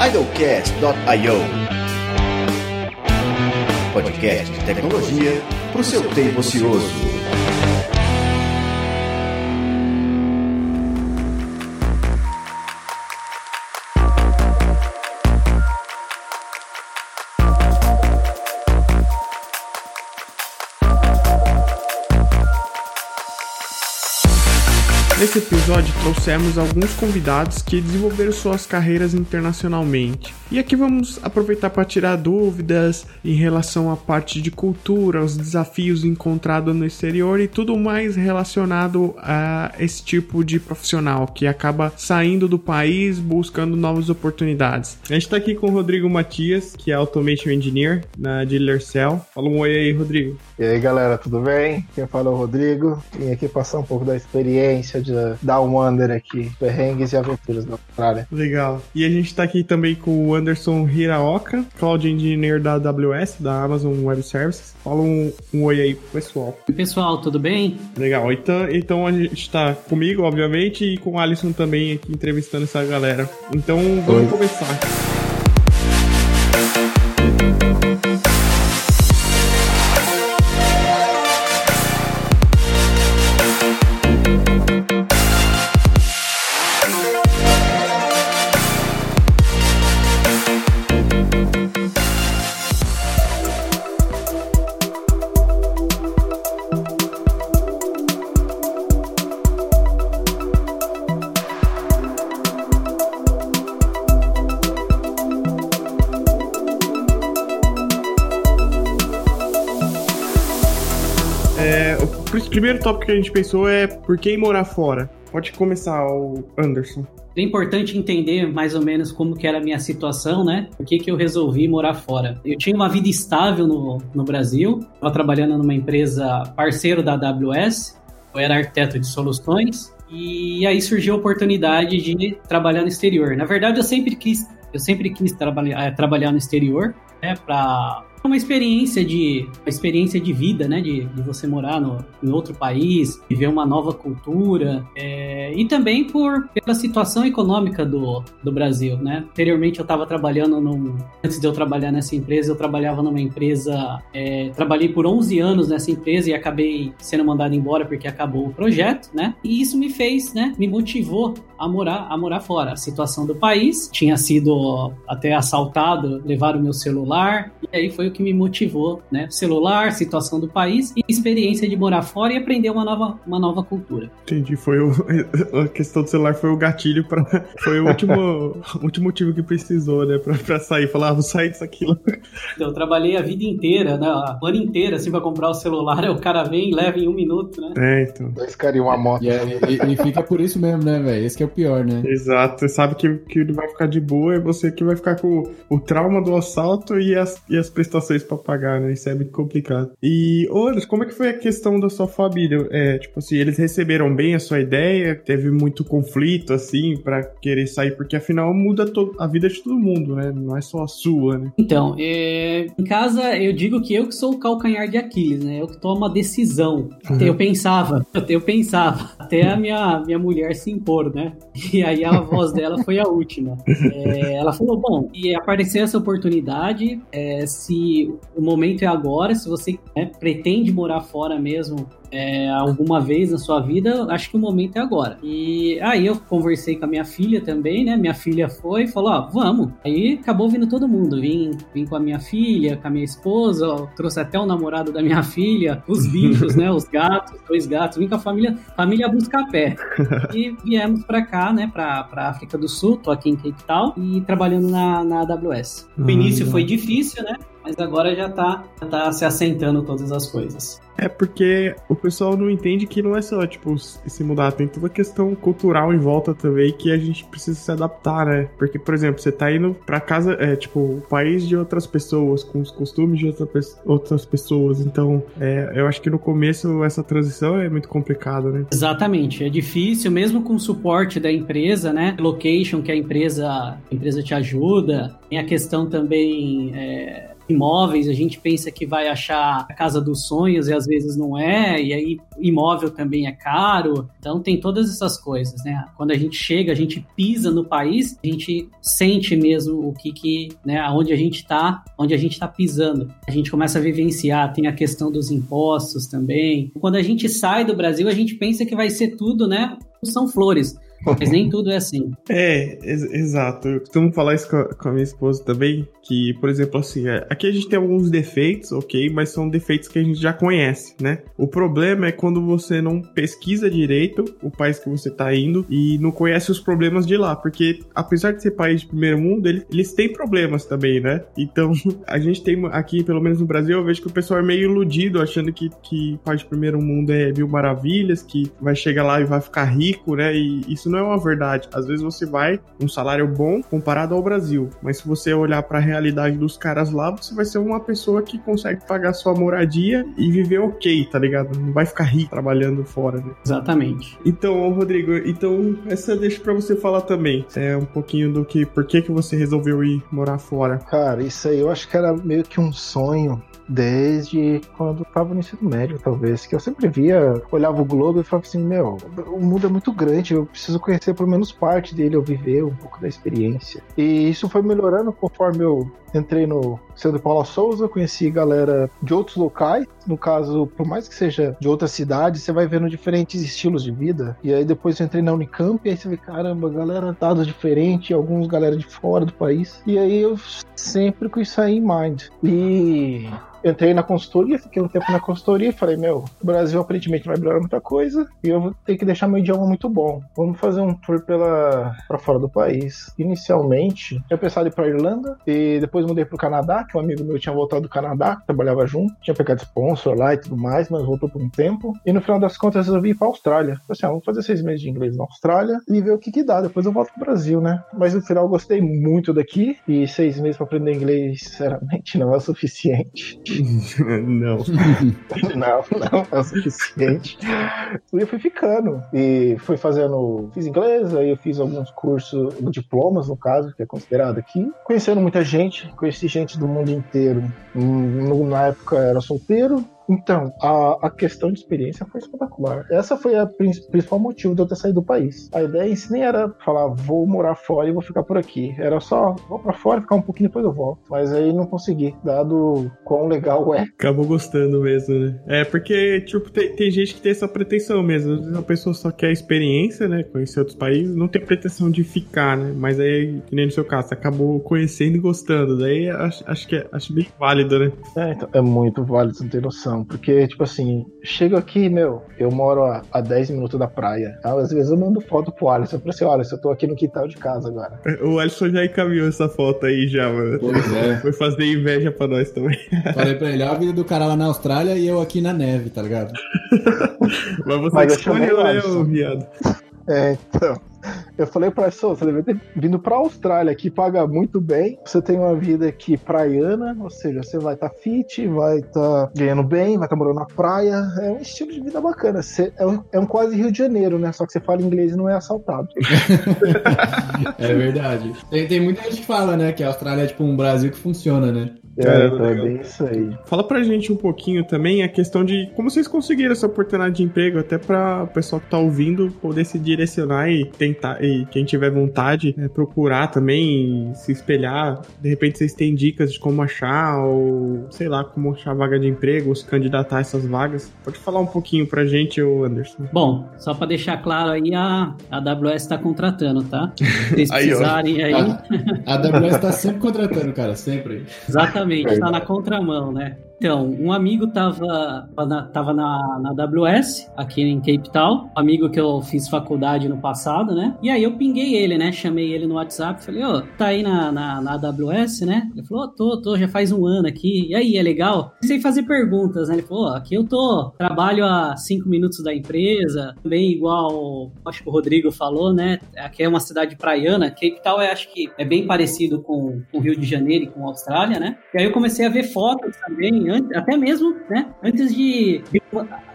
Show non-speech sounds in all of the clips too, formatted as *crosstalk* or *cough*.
idlecast.io. Podcast de tecnologia para o seu tempo ocioso. Episódio trouxemos alguns convidados que desenvolveram suas carreiras internacionalmente. E aqui vamos aproveitar para tirar dúvidas em relação à parte de cultura, os desafios encontrados no exterior e tudo mais relacionado a esse tipo de profissional que acaba saindo do país buscando novas oportunidades. A gente está aqui com o Rodrigo Matias, que é Automation Engineer na Dealer Cell. Fala um oi aí, Rodrigo. E aí, galera, tudo bem? Quem fala é o Rodrigo. Vim aqui passar um pouco da experiência de de um Wonder aqui, perrengues e aventuras da Austrália. Legal. E a gente tá aqui também com o Anderson Hiraoka, Cloud Engineer da AWS, da Amazon Web Services. Fala um, um oi aí pro pessoal. Oi, pessoal, tudo bem? Legal. Então, então a gente tá comigo, obviamente, e com o Alisson também aqui entrevistando essa galera. Então vamos oi. começar. Primeiro tópico que a gente pensou é por que morar fora? Pode começar, o Anderson. É importante entender mais ou menos como que era a minha situação, né? Por que, que eu resolvi morar fora. Eu tinha uma vida estável no, no Brasil, estava trabalhando numa empresa parceiro da AWS, eu era arquiteto de soluções, e aí surgiu a oportunidade de trabalhar no exterior. Na verdade, eu sempre quis, eu sempre quis trabalhar, é, trabalhar no exterior, né, para uma experiência de uma experiência de vida, né? De, de você morar no, em outro país, viver uma nova cultura é, e também por pela situação econômica do, do Brasil, né? Anteriormente eu estava trabalhando num, antes de eu trabalhar nessa empresa eu trabalhava numa empresa é, trabalhei por 11 anos nessa empresa e acabei sendo mandado embora porque acabou o projeto, né? E isso me fez, né? Me motivou a morar a morar fora. A situação do país tinha sido até assaltado, levaram o meu celular e aí foi o que me motivou, né? Celular, situação do país e experiência de morar fora e aprender uma nova, uma nova cultura. Entendi, foi o, *laughs* a questão do celular foi o gatilho para *laughs* foi o último, último motivo que precisou, né, para sair, falar, ah, vou sair disso aquilo. *laughs* Então, eu trabalhei a vida inteira, né, a ano inteiro assim para comprar o celular, o cara vem e leva em um minuto, né? É, então. Dois caras e uma moto. E, é, e, e, fica por isso mesmo, né, velho? Esse que é o pior, né? Exato, você sabe que, que ele vai ficar de boa e você que vai ficar com o trauma do assalto e as, e as prestações para pagar, né? Isso é muito complicado. E, Oros, como é que foi a questão da sua família? É, tipo assim, eles receberam bem a sua ideia? Teve muito conflito, assim, para querer sair? Porque afinal muda a vida de todo mundo, né? Não é só a sua, né? Então, é... em casa eu digo que eu que sou o calcanhar de Aquiles, né? Eu que tomo a decisão. Uhum. Eu pensava, *laughs* eu pensava, até a minha, minha mulher se impor, né? *laughs* E aí a voz dela foi a última. É, ela falou, bom, e apareceu essa oportunidade, é, se o momento é agora, se você né, pretende morar fora mesmo é, alguma vez na sua vida, acho que o momento é agora. E aí eu conversei com a minha filha também, né? Minha filha foi e falou: Ó, vamos. Aí acabou vindo todo mundo. Vim, vim com a minha filha, com a minha esposa, ó, trouxe até o namorado da minha filha, os bichos, né? Os gatos, dois gatos. Vim com a família, família buscar pé. *laughs* E viemos pra cá, né? Pra, pra África do Sul, tô aqui em Cape Town e trabalhando na, na AWS. O ah, início foi difícil, né? Mas agora já tá, tá se assentando todas as coisas. É porque o pessoal não entende que não é só, tipo, se mudar, tem toda a questão cultural em volta também que a gente precisa se adaptar, né? Porque, por exemplo, você tá indo pra casa, é, tipo, o país de outras pessoas, com os costumes de outra, outras pessoas. Então, é, eu acho que no começo essa transição é muito complicada, né? Exatamente, é difícil, mesmo com o suporte da empresa, né? Location que a empresa, a empresa te ajuda, tem a questão também. É imóveis, a gente pensa que vai achar a casa dos sonhos e às vezes não é, e aí imóvel também é caro. Então tem todas essas coisas, né? Quando a gente chega, a gente pisa no país, a gente sente mesmo o que que, né, aonde a gente tá, onde a gente tá pisando. A gente começa a vivenciar, tem a questão dos impostos também. Quando a gente sai do Brasil, a gente pensa que vai ser tudo, né? São flores. Mas nem *laughs* tudo é assim. É, ex exato. Eu costumo falar isso com a, com a, minha esposa também, que, por exemplo, assim, é, aqui a gente tem alguns defeitos, ok, mas são defeitos que a gente já conhece, né? O problema é quando você não pesquisa direito o país que você tá indo e não conhece os problemas de lá, porque apesar de ser país de primeiro mundo, eles, têm problemas também, né? Então, *laughs* a gente tem aqui, pelo menos no Brasil, eu vejo que o pessoal é meio iludido, achando que, que país de primeiro mundo é mil maravilhas, que vai chegar lá e vai ficar rico, né? E isso não é uma verdade. Às vezes você vai um salário bom comparado ao Brasil, mas se você olhar para a realidade dos caras lá, você vai ser uma pessoa que consegue pagar sua moradia e viver ok, tá ligado? Não vai ficar rico trabalhando fora, né? Exatamente. Então, Rodrigo, então essa deixa para você falar também. É um pouquinho do que, por que que você resolveu ir morar fora? Cara, isso aí eu acho que era meio que um sonho desde quando eu tava no ensino médio, talvez, que eu sempre via, olhava o globo e falava assim, meu, o mundo é muito grande, eu preciso conhecer pelo menos parte dele, eu viver um pouco da experiência. E isso foi melhorando conforme eu entrei no Centro Paula Souza, conheci galera de outros locais, no caso, por mais que seja de outras cidades, você vai vendo diferentes estilos de vida. E aí depois eu entrei na Unicamp e aí você vê, caramba, galera dados diferentes, alguns galera de fora do país. E aí eu sempre com isso aí em mind. E entrei na consultoria, fiquei um tempo na consultoria e falei, meu, o Brasil aparentemente vai melhorar muita coisa e eu vou ter que deixar meu idioma muito bom. Vamos fazer um tour pela para fora do país. Inicialmente, eu pensava ir pra Irlanda e depois mudei pro Canadá, que um amigo meu tinha voltado do Canadá, trabalhava junto, tinha pegado sponsor lá e tudo mais, mas voltou por um tempo. E no final das contas resolvi ir pra Austrália. Falei assim, ah, vamos fazer seis meses de inglês na Austrália e ver o que que dá. Depois eu volto pro Brasil, né? Mas no final eu gostei muito daqui e seis meses para aprender inglês, sinceramente, não é o suficiente. *laughs* não. *laughs* não, não é o suficiente. E eu fui ficando. E fui fazendo. Fiz inglês, aí eu fiz alguns cursos, diplomas, no caso, que é considerado aqui. Conhecendo muita gente, conheci gente do mundo inteiro. Na época era solteiro, então, a, a questão de experiência foi espetacular. Essa foi o principal motivo de eu ter saído do país. A ideia em si nem era falar, vou morar fora e vou ficar por aqui. Era só, vou para fora, ficar um pouquinho depois eu volto. Mas aí não consegui, dado quão legal é. Acabou gostando mesmo, né? É, porque, tipo, tem, tem gente que tem essa pretensão mesmo. A pessoa só quer experiência, né? Conhecer outros países, não tem pretensão de ficar, né? Mas aí, que nem no seu caso, você acabou conhecendo e gostando. Daí acho, acho que é, acho bem válido, né? É, então, é muito válido, você não tem noção. Porque, tipo assim, chego aqui, meu, eu moro a, a 10 minutos da praia. Às vezes eu mando foto pro Alisson. Eu falei assim: olha, eu tô aqui no quintal de casa agora. *laughs* O Alisson já encaminhou essa foto aí já, mano. Pois é. Foi fazer inveja pra nós também. *laughs* Falei pra ele: a vida do cara lá na Austrália e eu aqui na neve, tá ligado? *laughs* Mas você Mas escolheu, né, viado? É, então. Eu falei pra pessoa, você deve ter vindo pra Austrália, que paga muito bem. Você tem uma vida aqui praiana, ou seja, você vai estar tá fit, vai estar tá ganhando bem, vai estar tá morando na praia. É um estilo de vida bacana. Você, é, um, é um quase Rio de Janeiro, né? Só que você fala inglês e não é assaltado. *laughs* é verdade. Tem, tem muita gente que fala, né, que a Austrália é tipo um Brasil que funciona, né? É, então é bem isso aí. Fala pra gente um pouquinho também a questão de como vocês conseguiram essa oportunidade de emprego, até pra o pessoal que tá ouvindo poder se direcionar e tentar, e quem tiver vontade, é, procurar também, se espelhar. De repente vocês têm dicas de como achar, ou sei lá, como achar vaga de emprego, ou se candidatar a essas vagas. Pode falar um pouquinho pra gente, Anderson. Bom, só pra deixar claro aí, a, a AWS tá contratando, tá? Se vocês *laughs* precisarem aí. aí... A, a AWS tá sempre contratando, cara, sempre. Exatamente. Exatamente, está na contramão, né? Então, um amigo tava, tava na, na AWS, aqui em Cape Town, amigo que eu fiz faculdade no passado, né? E aí eu pinguei ele, né? Chamei ele no WhatsApp, falei, ô, tá aí na, na, na, AWS, né? Ele falou, tô, tô, já faz um ano aqui. E aí, é legal? Comecei fazer perguntas, né? Ele falou, aqui eu tô, trabalho a cinco minutos da empresa, também igual, acho que o Rodrigo falou, né? Aqui é uma cidade praiana, Cape Town é, acho que é bem parecido com o Rio de Janeiro e com a Austrália, né? E aí eu comecei a ver fotos também, até mesmo, né, antes de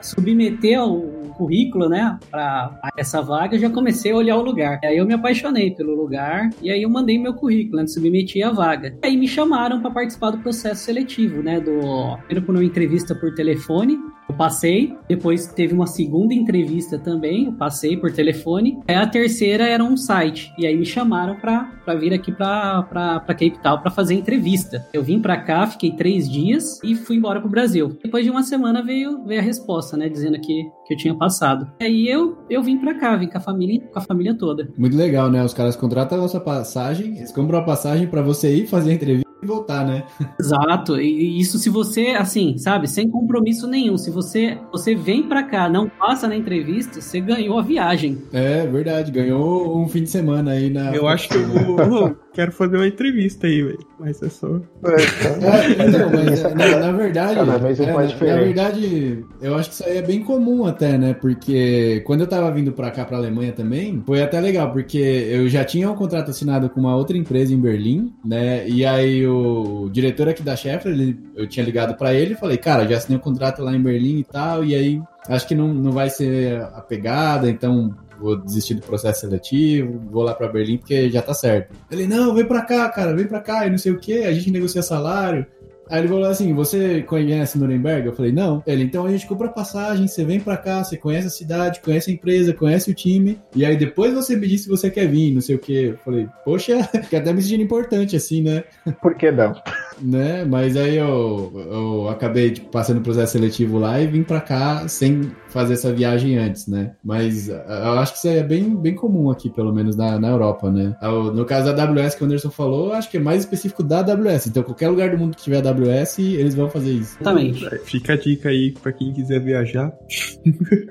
submeter o currículo, né, para essa vaga, eu já comecei a olhar o lugar. Aí eu me apaixonei pelo lugar e aí eu mandei meu currículo, né, submeti a vaga. Aí me chamaram para participar do processo seletivo, né, do primeiro por uma entrevista por telefone, eu passei, depois teve uma segunda entrevista também, eu passei por telefone. Aí a terceira era um site, e aí me chamaram pra vir aqui pra Cape Town pra fazer entrevista. Eu vim pra cá, fiquei três dias e fui embora pro Brasil. Depois de uma semana veio, veio a resposta, né, dizendo que, que eu tinha passado. Aí eu, eu vim pra cá, vim com a família, com a família toda. Muito legal, né? Os caras contratam a nossa passagem, eles compram a passagem para você ir fazer a entrevista voltar, né? Exato. E isso se você, assim, sabe, sem compromisso nenhum. Se você, você vem para cá, não passa na entrevista, você ganhou a viagem. É, verdade. Ganhou um fim de semana aí na. Eu acho que vou. Quero fazer uma entrevista aí, velho. Mas é só. É, então, mas na, na verdade. Cada vez é, mais diferente. Na verdade, eu acho que isso aí é bem comum até, né? Porque quando eu tava vindo pra cá, pra Alemanha também, foi até legal, porque eu já tinha um contrato assinado com uma outra empresa em Berlim, né? E aí o, diretor aqui da Sheffer, ele, eu tinha ligado para ele e falei, cara, já assinei um contrato lá em Berlim e tal, e aí acho que não, não vai ser a pegada, então vou desistir do processo seletivo, vou lá para Berlim porque já tá certo. Ele, não, vem para cá, cara, vem para cá e não sei o que, a gente negocia salário. Aí ele falou assim: Você conhece Nuremberg? Eu falei: Não. Ele, então a gente compra passagem, você vem pra cá, você conhece a cidade, conhece a empresa, conhece o time, e aí depois você me diz se você quer vir, não sei o que. Eu falei: Poxa, *laughs* que até me sentindo importante assim, né? Por que não? *laughs* Né? Mas aí eu, eu acabei tipo, passando o processo seletivo lá e vim pra cá sem fazer essa viagem antes, né? Mas eu acho que isso é bem, bem comum aqui, pelo menos na, na Europa, né? No caso da AWS que o Anderson falou, acho que é mais específico da AWS. Então, qualquer lugar do mundo que tiver AWS AWS, eles vão fazer isso. Exatamente. Fica a dica aí pra quem quiser viajar.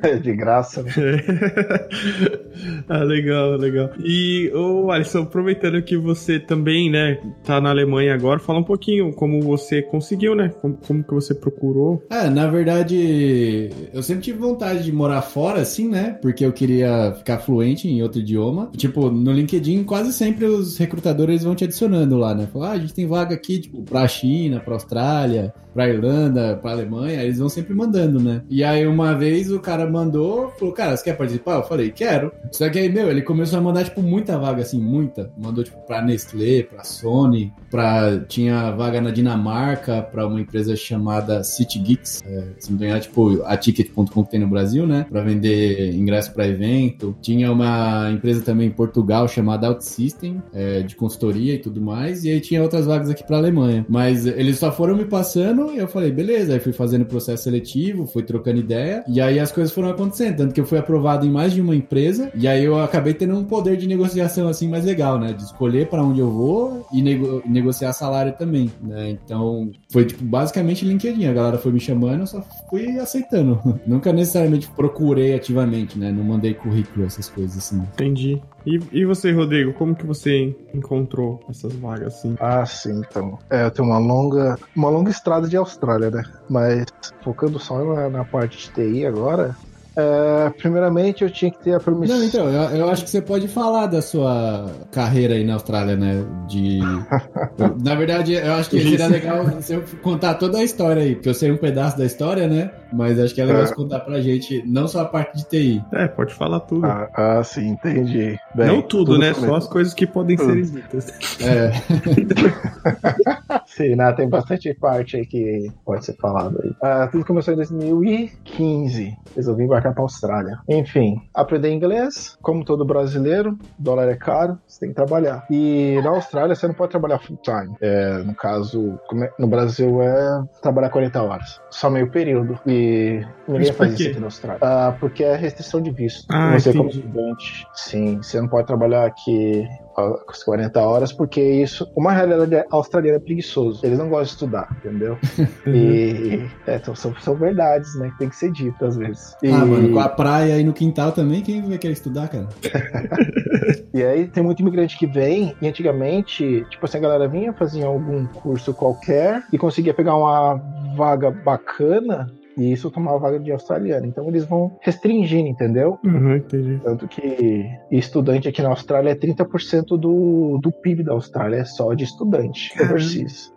É *laughs* de graça, né? *laughs* ah, legal, legal. E, ô Alisson, aproveitando que você também, né, tá na Alemanha agora, fala um pouquinho como você conseguiu, né? Como, como que você procurou. É, na verdade, eu sempre tive vontade de morar fora, assim, né? Porque eu queria ficar fluente em outro idioma. Tipo, no LinkedIn, quase sempre os recrutadores vão te adicionando lá, né? Falar, ah, a gente tem vaga aqui, tipo, pra China, pra Austrália, pra Irlanda, pra Alemanha, eles vão sempre mandando, né? E aí uma vez o cara mandou, falou, cara, você quer participar? Eu falei, quero. Só que aí, meu, ele começou a mandar, tipo, muita vaga, assim, muita. Mandou, tipo, pra Nestlé, pra Sony, pra... Tinha vaga na Dinamarca, pra uma empresa chamada City Geeks, é, se não me engano, tipo, a Ticket.com que tem no Brasil, né? Pra vender ingresso pra evento. Tinha uma empresa também em Portugal chamada OutSystem, é, de consultoria e tudo mais. E aí tinha outras vagas aqui pra Alemanha. Mas eles só foram me passando e eu falei, beleza. Aí fui fazendo processo seletivo, fui trocando ideia. E aí as coisas foram acontecendo. Tanto que eu fui aprovado em mais de uma empresa. E aí eu acabei tendo um poder de negociação assim mais legal, né? De escolher para onde eu vou e nego negociar salário também, né? Então foi tipo basicamente LinkedIn. A galera foi me chamando, eu só fui aceitando. *laughs* Nunca necessariamente procurei ativamente, né? Não mandei currículo, essas coisas assim. Entendi. E, e você, Rodrigo, como que você encontrou essas vagas assim? Ah, sim, então. É, eu tenho uma longa, uma longa estrada de Austrália, né? Mas focando só na, na parte de TI agora, é, primeiramente, eu tinha que ter a permissão. Não, então, eu, eu, acho que você pode falar da sua carreira aí na Austrália, né? De. *laughs* na verdade, eu acho que seria legal você contar toda a história aí, porque eu sei um pedaço da história, né? Mas acho que é legal é. você contar pra gente, não só a parte de TI. É, pode falar tudo. Ah, ah sim, entendi. Bem, não tudo, tudo né? Só as coisas que podem ser ditas. É. *laughs* *laughs* sim, né? Tem bastante parte aí que pode ser falado aí. Ah, tudo começou em 2015. Resolvi embarcar para a Austrália. Enfim, aprender inglês, como todo brasileiro, dólar é caro, você tem que trabalhar. E na Austrália você não pode trabalhar full time. É, no caso, no Brasil é trabalhar 40 horas, só meio período. E ninguém faz isso aqui na Austrália. Ah, porque é restrição de visto. Ah, você como estudante, sim, você não pode trabalhar aqui as 40 horas, porque isso, uma realidade australiana é preguiçoso. Eles não gostam de estudar, entendeu? *laughs* e é, então, são, são verdades, né? Que tem que ser dito às vezes. E... Ah, mano, com a praia aí no quintal também, quem vai querer estudar, cara? *laughs* e aí tem muito imigrante que vem, e antigamente, tipo assim, a galera vinha, fazia algum curso qualquer e conseguia pegar uma vaga bacana E isso tomava vaga de australiano. Então eles vão restringindo, entendeu? Uhum, entendi. Tanto que estudante aqui na Austrália é 30% do, do PIB da Austrália, é só de estudante.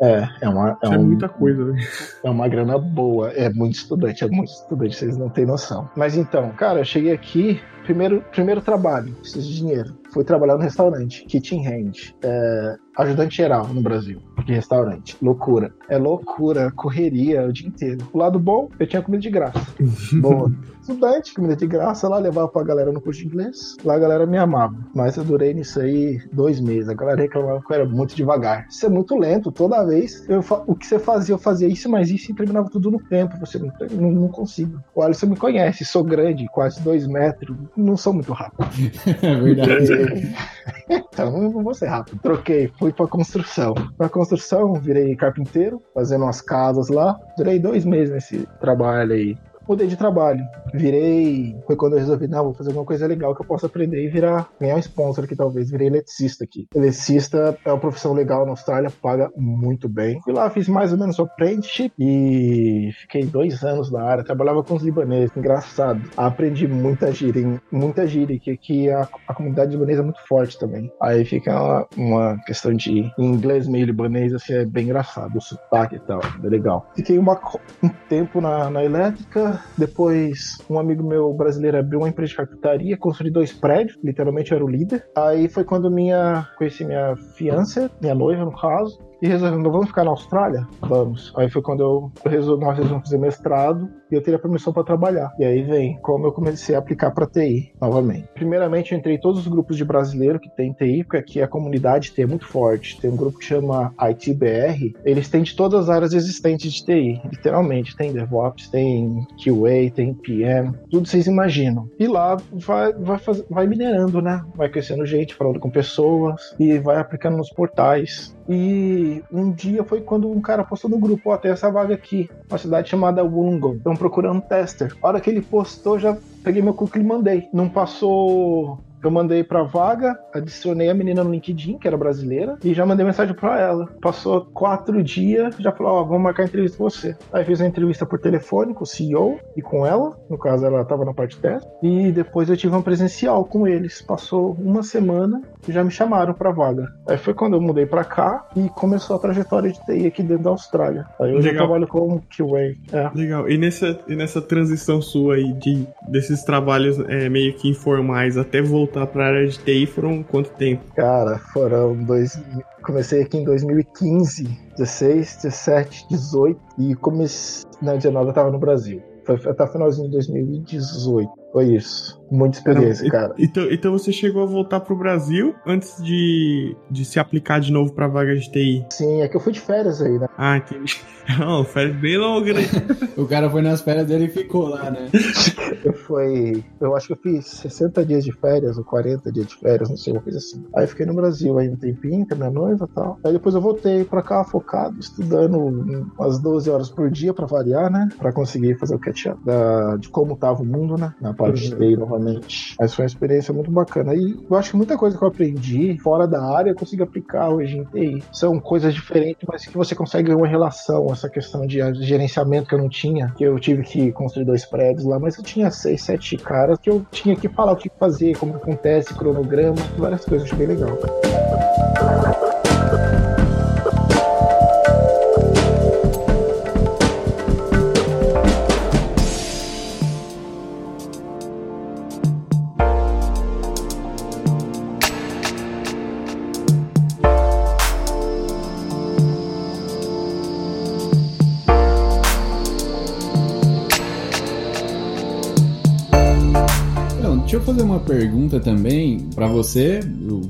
É, é uma, é, é um- muita coisa, né? é uma grana boa. É muito estudante, é muito estudante, vocês não têm noção. Mas então, cara, eu cheguei aqui, primeiro, primeiro trabalho, preciso de dinheiro. Fui trabalhar no restaurante, Kitchen Hand. É, ajudante geral no Brasil, de restaurante. Loucura. É loucura, correria o dia inteiro. O lado bom, eu tinha comida de graça. *laughs* Boa. Estudante, comida de graça, lá levava pra galera no curso de inglês. Lá a galera me amava. Mas eu durei nisso aí dois meses. A galera reclamava que eu era muito devagar. Isso é muito lento. Toda vez, eu o que você fazia, eu fazia isso, mas isso e terminava tudo no tempo. Você não, não, não consigo. O Alisson me conhece, sou grande, quase dois metros. Não sou muito rápido. *laughs* É verdade. *laughs* Então, não não vou ser rápido. Troquei, fui pra construção. Na construção, virei carpinteiro, fazendo umas casas lá. Durei dois meses nesse trabalho aí. Mudei de trabalho. Virei. Foi quando eu resolvi, não, vou fazer alguma coisa legal que eu possa aprender e virar. ganhar um sponsor aqui, talvez. Virei eletricista aqui. Eletricista é uma profissão legal na Austrália, paga muito bem. Fui lá, fiz mais ou menos o apprenticeship e fiquei dois anos na área. Trabalhava com os libaneses, engraçado. Aprendi muita gíria, muita gíria, que aqui a, a comunidade libanesa é muito forte também. Aí fica uma, uma questão de inglês meio libanês, assim, é bem engraçado, o sotaque e tal, é legal. Fiquei uma um tempo na, na elétrica, depois um amigo meu brasileiro abriu uma empresa de carpintaria, construí dois prédios, literalmente era o líder. Aí foi quando minha conheci minha fiança, minha noiva no caso, e resolvemos, vamos ficar na Austrália? Vamos. Aí foi quando eu, eu resol- nós resolvemos fazer mestrado e eu teria permissão para trabalhar. E aí vem como eu comecei a aplicar para TI novamente. Primeiramente, eu entrei em todos os grupos de brasileiro que tem TI, porque aqui a comunidade TI é muito forte. Tem um grupo que chama ITBR, eles têm de todas as áreas existentes de TI, literalmente. Tem DevOps, tem QA, tem PM, tudo vocês imaginam. E lá vai, vai, faz- vai minerando, né? Vai conhecendo gente, falando com pessoas e vai aplicando nos portais. E um dia foi quando um cara postou no grupo, ó, tem essa vaga aqui, uma cidade chamada Wollongong. Estão procurando tester. A hora que ele postou, já peguei meu currículo e mandei. Não passou. Eu mandei pra vaga, adicionei a menina no LinkedIn, que era brasileira, e já mandei mensagem pra ela. Passou quatro dias, já falou, ó, vamos marcar entrevista com você. Aí fiz a entrevista por telefone com o CEO e com ela. No caso, ela tava na parte teste. E depois eu tive uma presencial com eles. Passou uma semana já me chamaram pra vaga. Aí foi quando eu mudei pra cá e começou a trajetória de TI aqui dentro da Austrália. Aí hoje eu Legal. trabalho como QA. É. Legal. E nessa, e nessa transição sua aí de, desses trabalhos é, meio que informais até voltar pra área de TI foram quanto tempo? Cara, foram dois. Comecei aqui em 2015, 16, 17, 18 e comecei. Na 19 eu tava no Brasil. Foi até o finalzinho de 2018. Foi isso. Muita experiência, cara. Então, então você chegou a voltar pro Brasil antes de, de se aplicar de novo pra vaga de TI? Sim, é que eu fui de férias aí, né? Ah, entendi. *laughs* Não, férias bem longa, né? *laughs* O cara foi nas férias dele e ficou lá, né? *laughs* Eu fui. Eu acho que eu fiz 60 dias de férias ou 40 dias de férias, não sei, uma coisa assim. Aí eu fiquei no Brasil aí um tempinho com a minha noiva e tal. Aí depois eu voltei pra cá focado, estudando umas 12 horas por dia pra variar, né? Pra conseguir fazer o catch-up de como tava o mundo, né? Na parte de TI novamente. Mas foi uma experiência muito bacana. E eu acho que muita coisa que eu aprendi fora da área eu consigo aplicar hoje em TI. São coisas diferentes, mas que você consegue uma relação, essa questão de gerenciamento que eu não tinha, que eu tive que construir dois prédios lá, mas eu tinha seis, sete caras que eu tinha que falar o que fazer, como acontece, cronograma, várias coisas, bem legal. Fazer uma pergunta também pra você,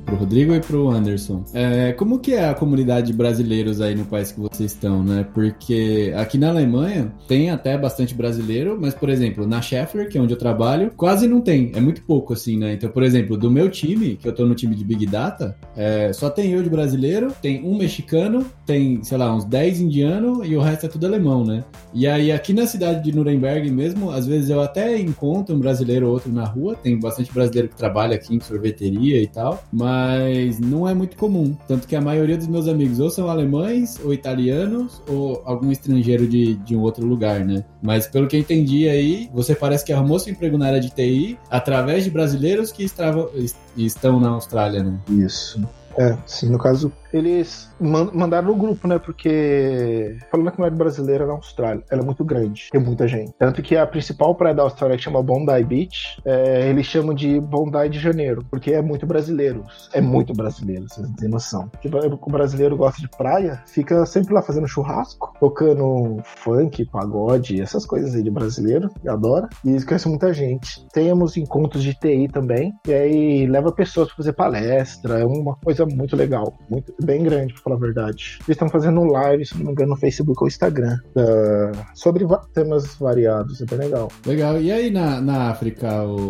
pro Rodrigo e pro Anderson. É, como que é a comunidade de brasileiros aí no país que vocês estão, né? Porque aqui na Alemanha tem até bastante brasileiro, mas, por exemplo, na Scheffler, que é onde eu trabalho, quase não tem. É muito pouco, assim, né? Então, por exemplo, do meu time, que eu tô no time de Big Data, é, só tem eu de brasileiro, tem um mexicano, tem, sei lá, uns 10 indianos e o resto é tudo alemão, né? E aí, aqui na cidade de Nuremberg mesmo, às vezes eu até encontro um brasileiro ou outro na rua, tem tem bastante brasileiro que trabalha aqui em sorveteria e tal, mas não é muito comum. Tanto que a maioria dos meus amigos ou são alemães, ou italianos, ou algum estrangeiro de, de um outro lugar, né? Mas pelo que eu entendi aí, você parece que arrumou seu emprego na área de TI através de brasileiros que estravam, estão na Austrália, né? Isso. É, sim, no caso, eles mandaram no grupo, né? Porque falando que não é brasileira na Austrália, ela é muito grande, tem muita gente. Tanto que a principal praia da Austrália que chama Bondi Beach, é, eles chamam de Bondi de Janeiro, porque é muito brasileiro. É muito brasileiro, vocês não têm noção. Tipo, o brasileiro gosta de praia, fica sempre lá fazendo churrasco, tocando funk, pagode, essas coisas aí de brasileiro, adora. E eles conhecem muita gente. Temos encontros de TI também, e aí leva pessoas para fazer palestra, é uma coisa muito legal, muito bem grande, pra falar a verdade. Eles estão fazendo live, se não me engano, no Facebook ou Instagram, uh, sobre temas variados, é bem legal. Legal. E aí na, na África,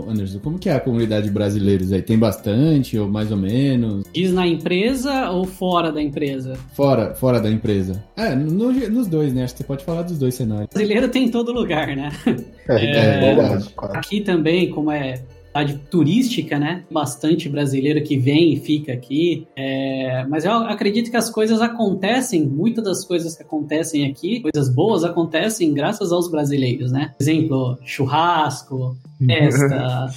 Anderson, como que é a comunidade de brasileiros aí? Tem bastante ou mais ou menos? Diz na empresa ou fora da empresa? Fora, fora da empresa. É, no, nos dois, né? Acho que você pode falar dos dois cenários. Brasileiro tem em todo lugar, né? *laughs* É, é, é verdade. Aqui também, como é cidade turística, né? Bastante brasileiro que vem e fica aqui. É, mas eu acredito que as coisas acontecem, muitas das coisas que acontecem aqui, coisas boas acontecem graças aos brasileiros, né? Por exemplo, churrasco, *laughs* festa.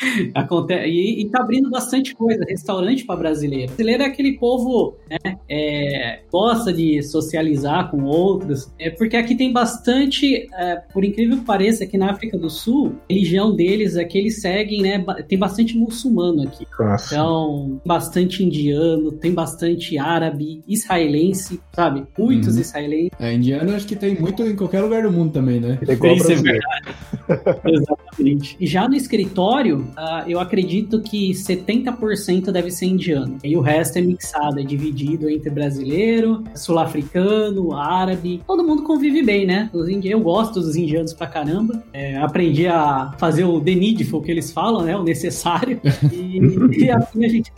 *laughs* Acontece, e, e tá abrindo bastante coisa, restaurante para brasileiro. Brasileiro é aquele povo, né, é, gosta de socializar com outros, é, porque aqui tem bastante, é, por incrível que pareça, aqui na África do Sul, a religião deles é que eles seguem, né, tem bastante muçulmano aqui. Nossa. Então, bastante indiano, tem bastante árabe, israelense, sabe? Muitos uhum. israelenses. É, indiano acho que tem muito em qualquer lugar do mundo também, né? É Isso é verdade. *laughs* Exatamente. E já no escritório, uh, eu acredito que 70% deve ser indiano. E o resto é mixado, é dividido entre brasileiro, sul-africano, árabe. Todo mundo convive bem, né? Eu gosto dos indianos pra caramba. É, aprendi a fazer o the needful que eles falam, né? O necessário. E, *laughs* e assim a gente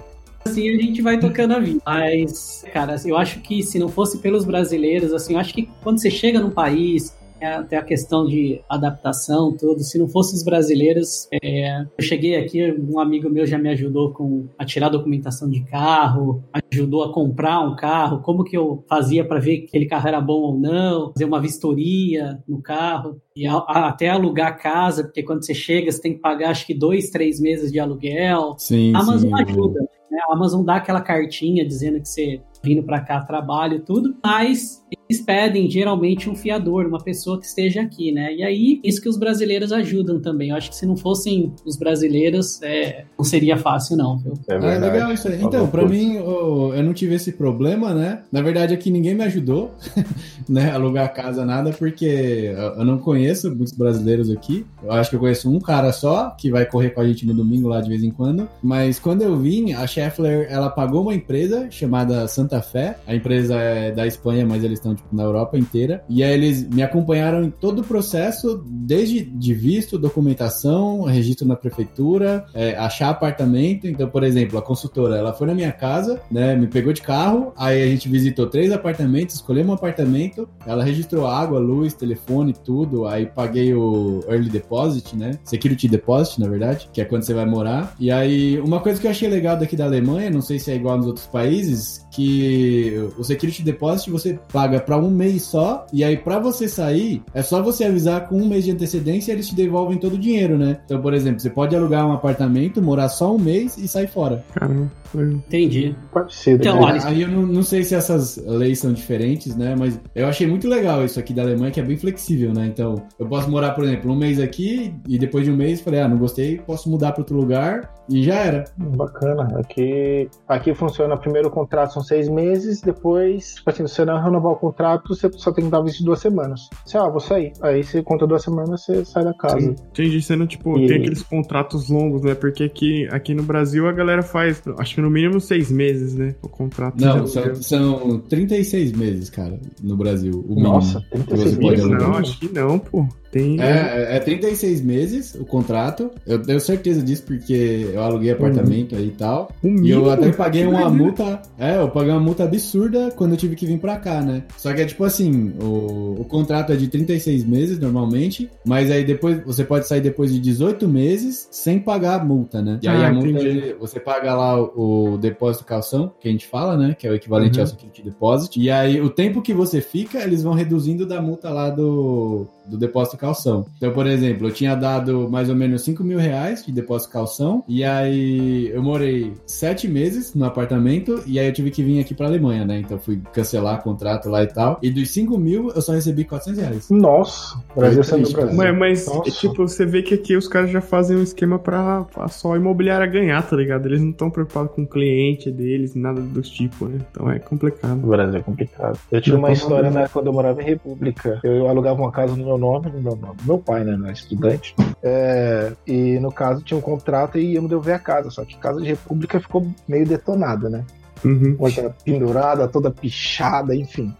assim a gente vai tocando a vida. Mas, cara, eu acho que se não fosse pelos brasileiros, assim, eu acho que quando você chega num país, até a questão de adaptação, tudo. Se não fossem os brasileiros, é, eu cheguei aqui, um amigo meu já me ajudou com a tirar a documentação de carro, ajudou a comprar um carro, como que eu fazia para ver que aquele carro era bom ou não, fazer uma vistoria no carro e a, a, até alugar casa, porque quando você chega você tem que pagar acho que dois, três meses de aluguel. Sim, a Amazon sim, ajuda. Né? A Amazon dá aquela cartinha dizendo que você vindo para cá trabalho e tudo, mas eles pedem geralmente um fiador, uma pessoa que esteja aqui, né? E aí, isso que os brasileiros ajudam também. Eu acho que se não fossem os brasileiros, é, não seria fácil, não, viu? É ah, legal isso aí. Então, para mim, eu, eu não tive esse problema, né? Na verdade, aqui ninguém me ajudou, *laughs* né? Alugar casa, nada, porque eu não conheço muitos brasileiros aqui. Eu acho que eu conheço um cara só, que vai correr com a gente no domingo lá de vez em quando. Mas quando eu vim, a Scheffler, ela pagou uma empresa chamada Santa Fé. A empresa é da Espanha, mas eles tipo, na Europa inteira. E aí eles me acompanharam em todo o processo, desde de visto, documentação, registro na prefeitura, é, achar apartamento. Então, por exemplo, a consultora, ela foi na minha casa, né, me pegou de carro, aí a gente visitou três apartamentos, escolhemos um apartamento, ela registrou água, luz, telefone, tudo, aí paguei o early deposit, né, security deposit, na verdade, que é quando você vai morar. E aí, uma coisa que eu achei legal daqui da Alemanha, não sei se é igual nos outros países, que o security deposit você paga para um mês só, e aí para você sair, é só você avisar com um mês de antecedência e eles te devolvem todo o dinheiro, né? Então, por exemplo, você pode alugar um apartamento, morar só um mês e sair fora. Caramba. Entendi. Pode ser. Então, olha, aí eu não, não, sei se essas leis são diferentes, né? Mas eu achei muito legal isso aqui da Alemanha, que é bem flexível, né? Então, eu posso morar, por exemplo, um mês aqui e depois de um mês falei, ah, não gostei, posso mudar para outro lugar e já era. Bacana. Aqui, aqui funciona primeiro o contrato são seis meses, depois, tipo assim, você não renovar o contrato, você só tem que dar visto de duas semanas. Você, ah, vou sair. Aí você conta duas semanas, você sai da casa. Sim. Entendi, sendo tipo, e... tem aqueles contratos longos, né? Porque aqui, aqui no Brasil a galera faz, acho que no mínimo seis meses, né? O contrato. Não, são, são 36 meses, cara, no Brasil. O Nossa, mínimo 36 meses? Não, acho que não, pô. Tem. É, é 36 meses o contrato. Eu tenho certeza disso porque eu aluguei apartamento aí e tal. O E eu até paguei uma multa. É, eu paguei uma multa absurda quando eu tive que vir pra cá, né? Só que é tipo assim: o, o contrato é de 36 meses normalmente, mas aí depois você pode sair depois de 18 meses sem pagar a multa, né? E aí Ah, a multa entendi. você paga lá o, o depósito calção, que a gente fala, né? Que é o equivalente Uhum. ao security deposit. E aí o tempo que você fica, eles vão reduzindo da multa lá do, do depósito calção. Então, por exemplo, eu tinha dado mais ou menos 5 mil reais de depósito calção, e aí eu morei sete meses no apartamento, e aí eu tive que vir aqui pra Alemanha, né? Então fui cancelar contrato lá e tal. E dos 5 mil, eu só recebi 400 reais. Nossa, Brasil sendo triste, Brasil. Mas, mas, Nossa. tipo, você vê que aqui os caras já fazem um esquema pra, pra só a imobiliária ganhar, tá ligado? Eles não estão preocupados com o cliente deles, nada dos tipos, né? Então é complicado. O Brasil é complicado. Eu tinha Não, uma história né, quando eu morava em República. Eu alugava uma casa no meu nome, no meu nome. Meu pai, né? É estudante. É, e no caso tinha um contrato e me devolver a casa. Só que casa de República ficou meio detonada, né? Uhum. Outra pendurada, toda pichada, enfim.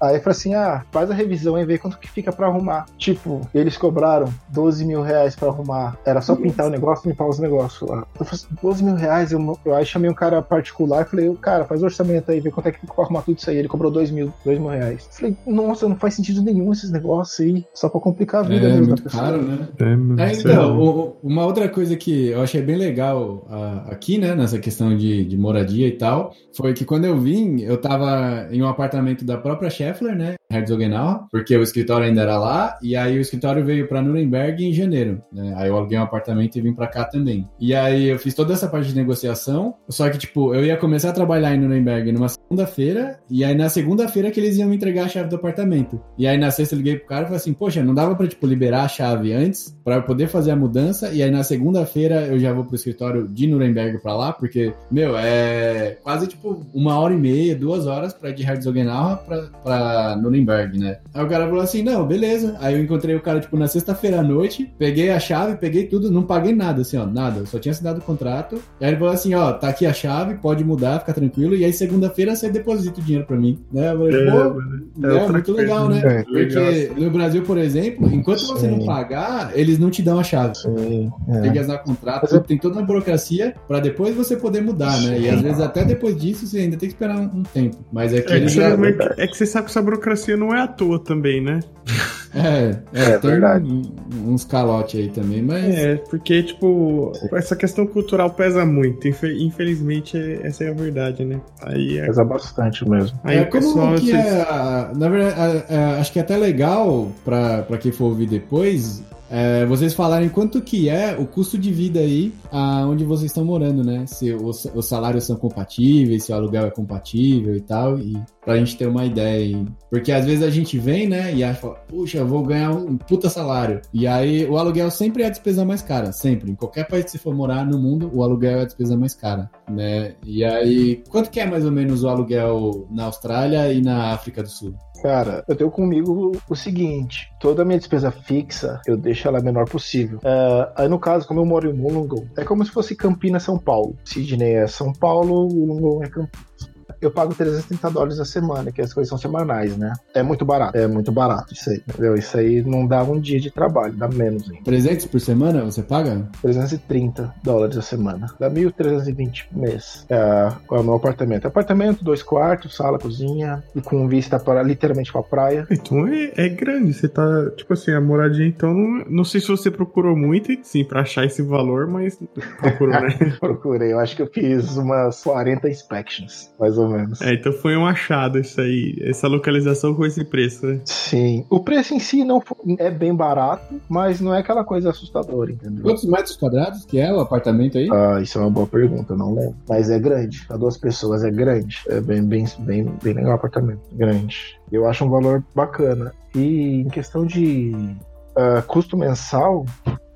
Aí eu falei assim: ah, faz a revisão e vê quanto que fica pra arrumar. Tipo, eles cobraram 12 mil reais pra arrumar. Era só pintar o negócio, limpar os negócios lá. Eu falei assim: 12 mil reais. Eu, eu aí chamei um cara particular e falei: cara, faz o orçamento aí, vê quanto é que fica pra arrumar tudo isso aí. Ele cobrou 2 mil, 2 mil reais. Eu falei: nossa, não faz sentido nenhum esses negócios aí. Só pra complicar a vida É mesmo muito da pessoa. caro, né? É, É, então, o- uma outra coisa que eu achei bem legal ah, aqui, né, nessa questão de, de moradia e tal, foi que quando eu vim, eu tava em um apartamento da própria Scheffler, né, Herzogenau, porque o escritório ainda era lá, e aí o escritório veio pra Nuremberg em janeiro, né, aí eu aluguei um apartamento e vim pra cá também. E aí eu fiz toda essa parte de negociação, só que, tipo, eu ia começar a trabalhar em Nuremberg numa segunda-feira, e aí na segunda-feira que eles iam me entregar a chave do apartamento. E aí na sexta eu liguei pro cara e falei assim, poxa, não dava pra, tipo, liberar a chave antes, pra eu poder fazer a mudança, e aí na segunda-feira eu já vou pro escritório de Nuremberg pra lá, porque, meu, é quase, tipo, uma hora e meia, duas horas pra de Herzogenaurach pra, pra Nuremberg, né? Aí o cara falou assim, não, beleza. Aí eu encontrei o cara, tipo, na sexta-feira à noite, peguei a chave, peguei tudo, não paguei nada, assim, ó, nada. Eu só tinha assinado o contrato. E aí ele falou assim, ó, tá aqui a chave, pode mudar, fica tranquilo. E aí segunda-feira você deposita o dinheiro pra mim, né? Eu falei, É, pô, mano, é é, outra muito coisa, legal, né? É, Porque no Brasil, por exemplo, enquanto você não Sim. pagar, eles não te dão a chave. Sim, Tem é. que assinar contrato, é- tem toda uma burocracia pra depois você poder mudar, né? E às vezes até depois disso você ainda tem que esperar um, um tempo. Mas é que É que, já. também- é que você sabe que essa burocracia não é à toa também, né? *laughs* É, é, É tem verdade. um- uns calotes aí também, mas. É, porque, tipo, essa questão cultural pesa muito. Infe- Infelizmente, é- essa é a verdade, né? Aí, é, Pesa bastante mesmo. aí é, o pessoal. como que vocês- é, na verdade, a- a- acho que é até legal pra, pra quem for ouvir depois, é, vocês falarem quanto que é o custo de vida aí aonde vocês estão morando, né? Se os, os salários são compatíveis, se o aluguel é compatível e tal, e pra gente ter uma ideia aí. Porque às vezes a gente vem, né, e acha, puxa, vou ganhar um puta salário. E aí o aluguel sempre é a despesa mais cara, sempre. Em qualquer país que você for morar no mundo, o aluguel é a despesa mais cara, né? E aí, quanto que é mais ou menos o aluguel na Austrália e na África do Sul? Cara, eu tenho comigo o seguinte: toda a minha despesa fixa eu deixo ela menor possível. É, aí, no caso, como eu moro em Wollongong, é como se fosse Campinas, São Paulo. Sydney é São Paulo, Wollongong é Campinas. Eu pago 330 dólares a semana, que as coisas são semanais, né? É muito barato. É muito barato isso aí, entendeu? Isso aí não dá um dia de trabalho, dá menos ainda. 300 por semana você paga? 330 dólares a semana. Dá 1.320 por mês. É, é o meu apartamento. Apartamento, dois quartos, sala, cozinha, e com vista para literalmente para a praia. Então é, é grande, você tá, tipo assim, a moradia, então, não, não sei se você procurou muito, sim, pra achar esse valor, mas procurou, né? *laughs* Procurei, eu acho que eu fiz umas 40 inspections, mais ou menos. É, então foi um achado isso aí, essa localização com esse preço, né? Sim. O preço em si não é bem barato, mas não é aquela coisa assustadora, entendeu? Quantos metros quadrados que é o apartamento aí? Ah, isso é uma boa pergunta, eu não lembro. Mas é grande. Para duas pessoas é grande. É bem, bem, bem, bem legal o apartamento. Grande. Eu acho um valor bacana. E em questão de ah, custo mensal,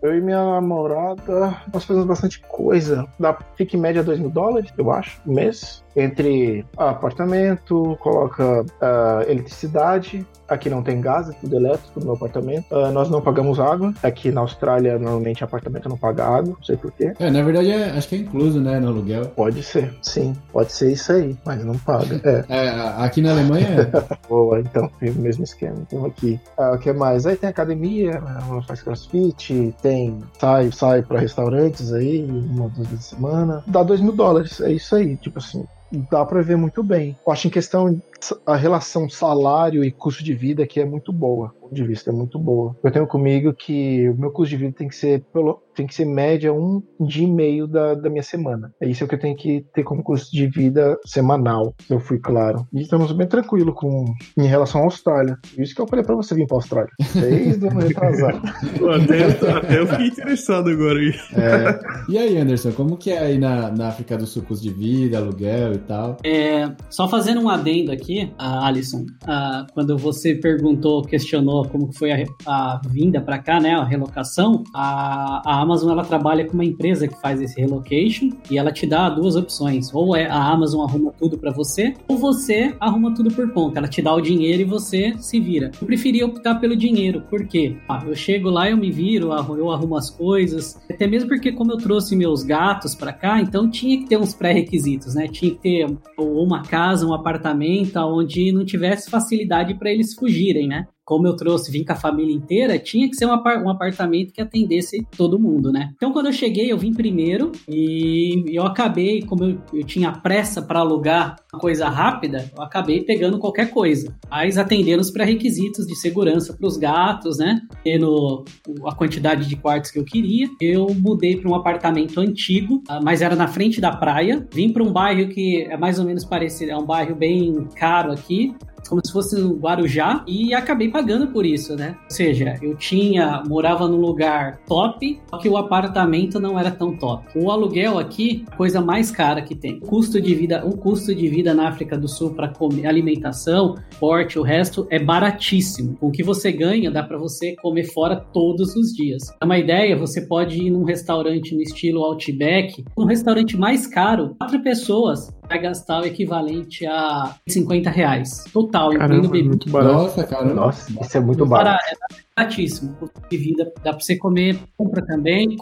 Eu e minha namorada, nós fazemos bastante coisa. Dá, fica em média 2 mil dólares, eu acho, no mês. Entre apartamento, coloca uh, eletricidade. Aqui não tem gás, é tudo elétrico no meu apartamento. Uh, nós não pagamos água. Aqui na Austrália, normalmente, apartamento não paga água, não sei porquê. É, na verdade, é, acho que é incluso, né, no aluguel. Pode ser, sim. Pode ser isso aí, mas não paga. É. *laughs* É, aqui na Alemanha é. *laughs* Boa, então, tem o mesmo esquema. Então, aqui. Ah, o que mais? Aí tem academia, faz crossfit, tem. Sai, sai pra restaurantes aí, uma, duas vezes a semana. Dá dois mil dólares, é isso aí. Tipo assim, dá para ver muito bem. Eu acho em questão a relação salário e custo de vida que é muito boa de vista é muito boa. Eu tenho comigo que o meu custo de vida tem que ser pelo, tem que ser média um dia e meio da, da minha semana. É isso que eu tenho que ter como custo de vida semanal, se eu fui claro. E estamos bem tranquilo com em relação à Austrália. Isso que eu falei para você vir para Austrália. Desde o retrasado. *laughs* até, até eu fiquei interessado agora. É. E aí, Anderson, como que é aí na, na África do Sul custo de vida, aluguel e tal? É, só fazendo um adendo aqui, a Alisson, a, quando você perguntou, questionou como foi a, a vinda para cá, né, a relocação, a, a Amazon ela trabalha com uma empresa que faz esse relocation e ela te dá duas opções. Ou é a Amazon arruma tudo para você, ou você arruma tudo por conta. Ela te dá o dinheiro e você se vira. Eu preferia optar pelo dinheiro, porque ah, eu chego lá, eu me viro, eu arrumo as coisas. Até mesmo porque como eu trouxe meus gatos para cá, então tinha que ter uns pré-requisitos, né? Tinha que ter ou uma casa, um apartamento onde não tivesse facilidade para eles fugirem, né? Como eu trouxe, vim com a família inteira, tinha que ser um, apartamento que atendesse todo mundo, né? Então, quando eu cheguei, eu vim primeiro e eu acabei, como eu, eu tinha pressa para alugar uma coisa rápida, eu acabei pegando qualquer coisa. Mas atendendo os pré-requisitos de segurança para os gatos, né? Tendo a quantidade de quartos que eu queria. Eu mudei para um apartamento antigo, ah, mas era na frente da praia. Vim para um bairro que é mais ou menos parecido, é um bairro bem caro aqui, como se fosse no Guarujá e acabei pagando por isso, né? Ou seja, eu tinha, morava num lugar top, só que o apartamento não era tão top. O aluguel aqui, coisa mais cara que tem. Custo de vida, o custo de vida na África do Sul para alimentação, porte, o resto é baratíssimo. Com o que você ganha, dá para você comer fora todos os dias. É uma ideia, você pode ir num restaurante no estilo Outback, um restaurante mais caro, quatro pessoas vai gastar o equivalente a 50 reais. Total, Caramba, incluindo bebida. Muito barato. Nossa, cara. Nossa, isso é muito barato. É baratíssimo. De vida, dá pra você comer, compra também.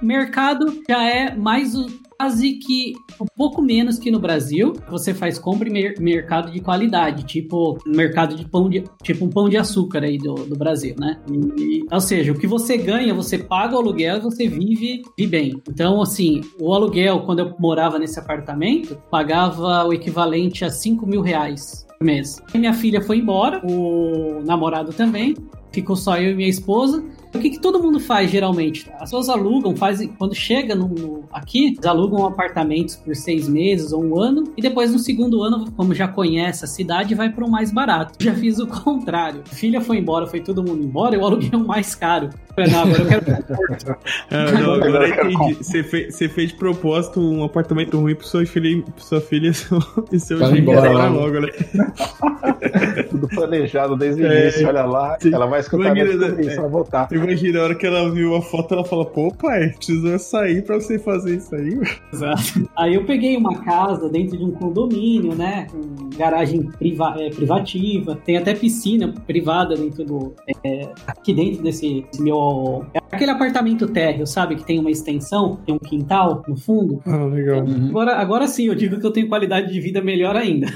Mercado já é mais o quase que um pouco menos que no Brasil. Você faz compra em mer mercado de qualidade, tipo mercado de pão de tipo um pão de açúcar aí do, do Brasil, né? E, ou seja, o que você ganha, você paga o aluguel e você vive, vive bem. Então, assim, o aluguel, quando eu morava nesse apartamento, pagava o equivalente a 5 mil reais por mês. Minha filha foi embora, o namorado também, ficou só eu e minha esposa. O que, que todo mundo faz geralmente? As pessoas alugam, fazem, quando chega no, no, aqui, eles alugam apartamentos por seis meses ou um ano, e depois no segundo ano, como já conhece a cidade, vai para o mais barato. Já fiz o *laughs* contrário. A filha foi embora, foi todo mundo embora, eu aluguei um mais caro. Não, agora eu quero é, não, agora eu entendi. Você fez, você fez de propósito um apartamento ruim para sua filha, sua filha e seu, e seu embora logo, né? *laughs* Tudo planejado desde o é, início, olha lá. Sim. Ela vai escutar isso, é, vai voltar. Imagina, a hora que ela viu a foto, ela fala, pô, pai, precisou sair pra você fazer isso aí. Exato. Aí eu peguei uma casa dentro de um condomínio, né? Com garagem priva é, privativa, tem até piscina privada dentro do. É, aqui dentro desse, desse meu. É aquele apartamento térreo, sabe? Que tem uma extensão, tem um quintal no fundo. Ah, legal. Uhum. Agora, agora sim, eu digo que eu tenho qualidade de vida melhor ainda.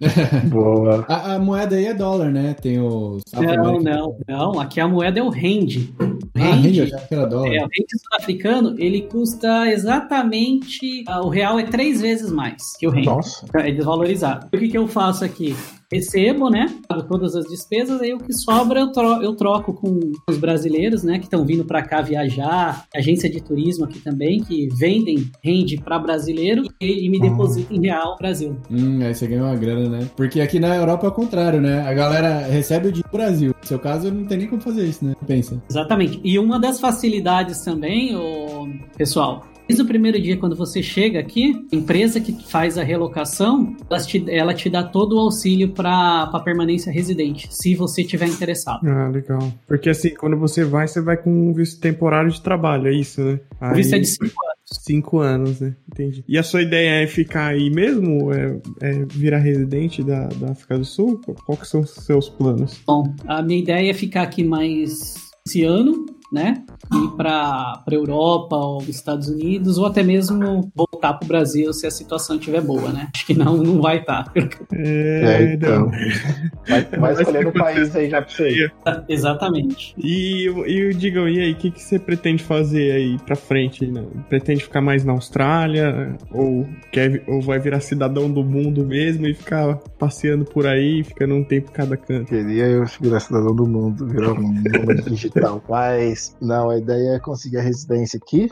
*laughs* Boa. A, a, moeda aí é dólar, né? Tem os. Não, não, não. Aqui a moeda é o rende. Ah, rende. É, o rende sul-africano, ele custa exatamente. Uh, o real é três vezes mais que o rende. Nossa. É desvalorizado. O que, que eu faço aqui? Recebo, né? Pago todas as despesas, aí o que sobra eu, tro eu troco com os brasileiros, né? Que estão vindo para cá viajar, agência de turismo aqui também, que vendem, rende para brasileiro e, e me depositam em real Brasil. Hum, aí você ganha uma grana, né? Porque aqui na Europa é o contrário, né? A galera recebe o dinheiro do Brasil. No seu caso, não tem nem como fazer isso, né? Pensa. Exatamente. E uma das facilidades também, o pessoal, Desde o primeiro dia, quando você chega aqui, a empresa que faz a relocação, ela te, ela te dá todo o auxílio para permanência residente, se você tiver interessado. Ah, legal. Porque assim, quando você vai, você vai com um visto temporário de trabalho, é isso, né? O visto é de 5 anos. Cinco anos, né? Entendi. E a sua ideia é ficar aí mesmo? É, é virar residente da, da África do Sul? Qual que são os seus planos? Bom, a minha ideia é ficar aqui mais esse ano, né? Ir para a Europa ou Estados Unidos, ou até mesmo voltar para o Brasil se a situação estiver boa, né? Acho que não, não vai estar. Tá. É, é, então. Vai, vai escolhendo o país aí já para você. Exatamente. E, e digam, e aí, o que, que você pretende fazer aí para frente? Né? Pretende ficar mais na Austrália? Ou, quer, ou vai virar cidadão do mundo mesmo e ficar passeando por aí, ficando um tempo cada canto? Queria eu virar cidadão do mundo, virar um nômade digital. *laughs* Mas, não, a ideia é conseguir a residência aqui,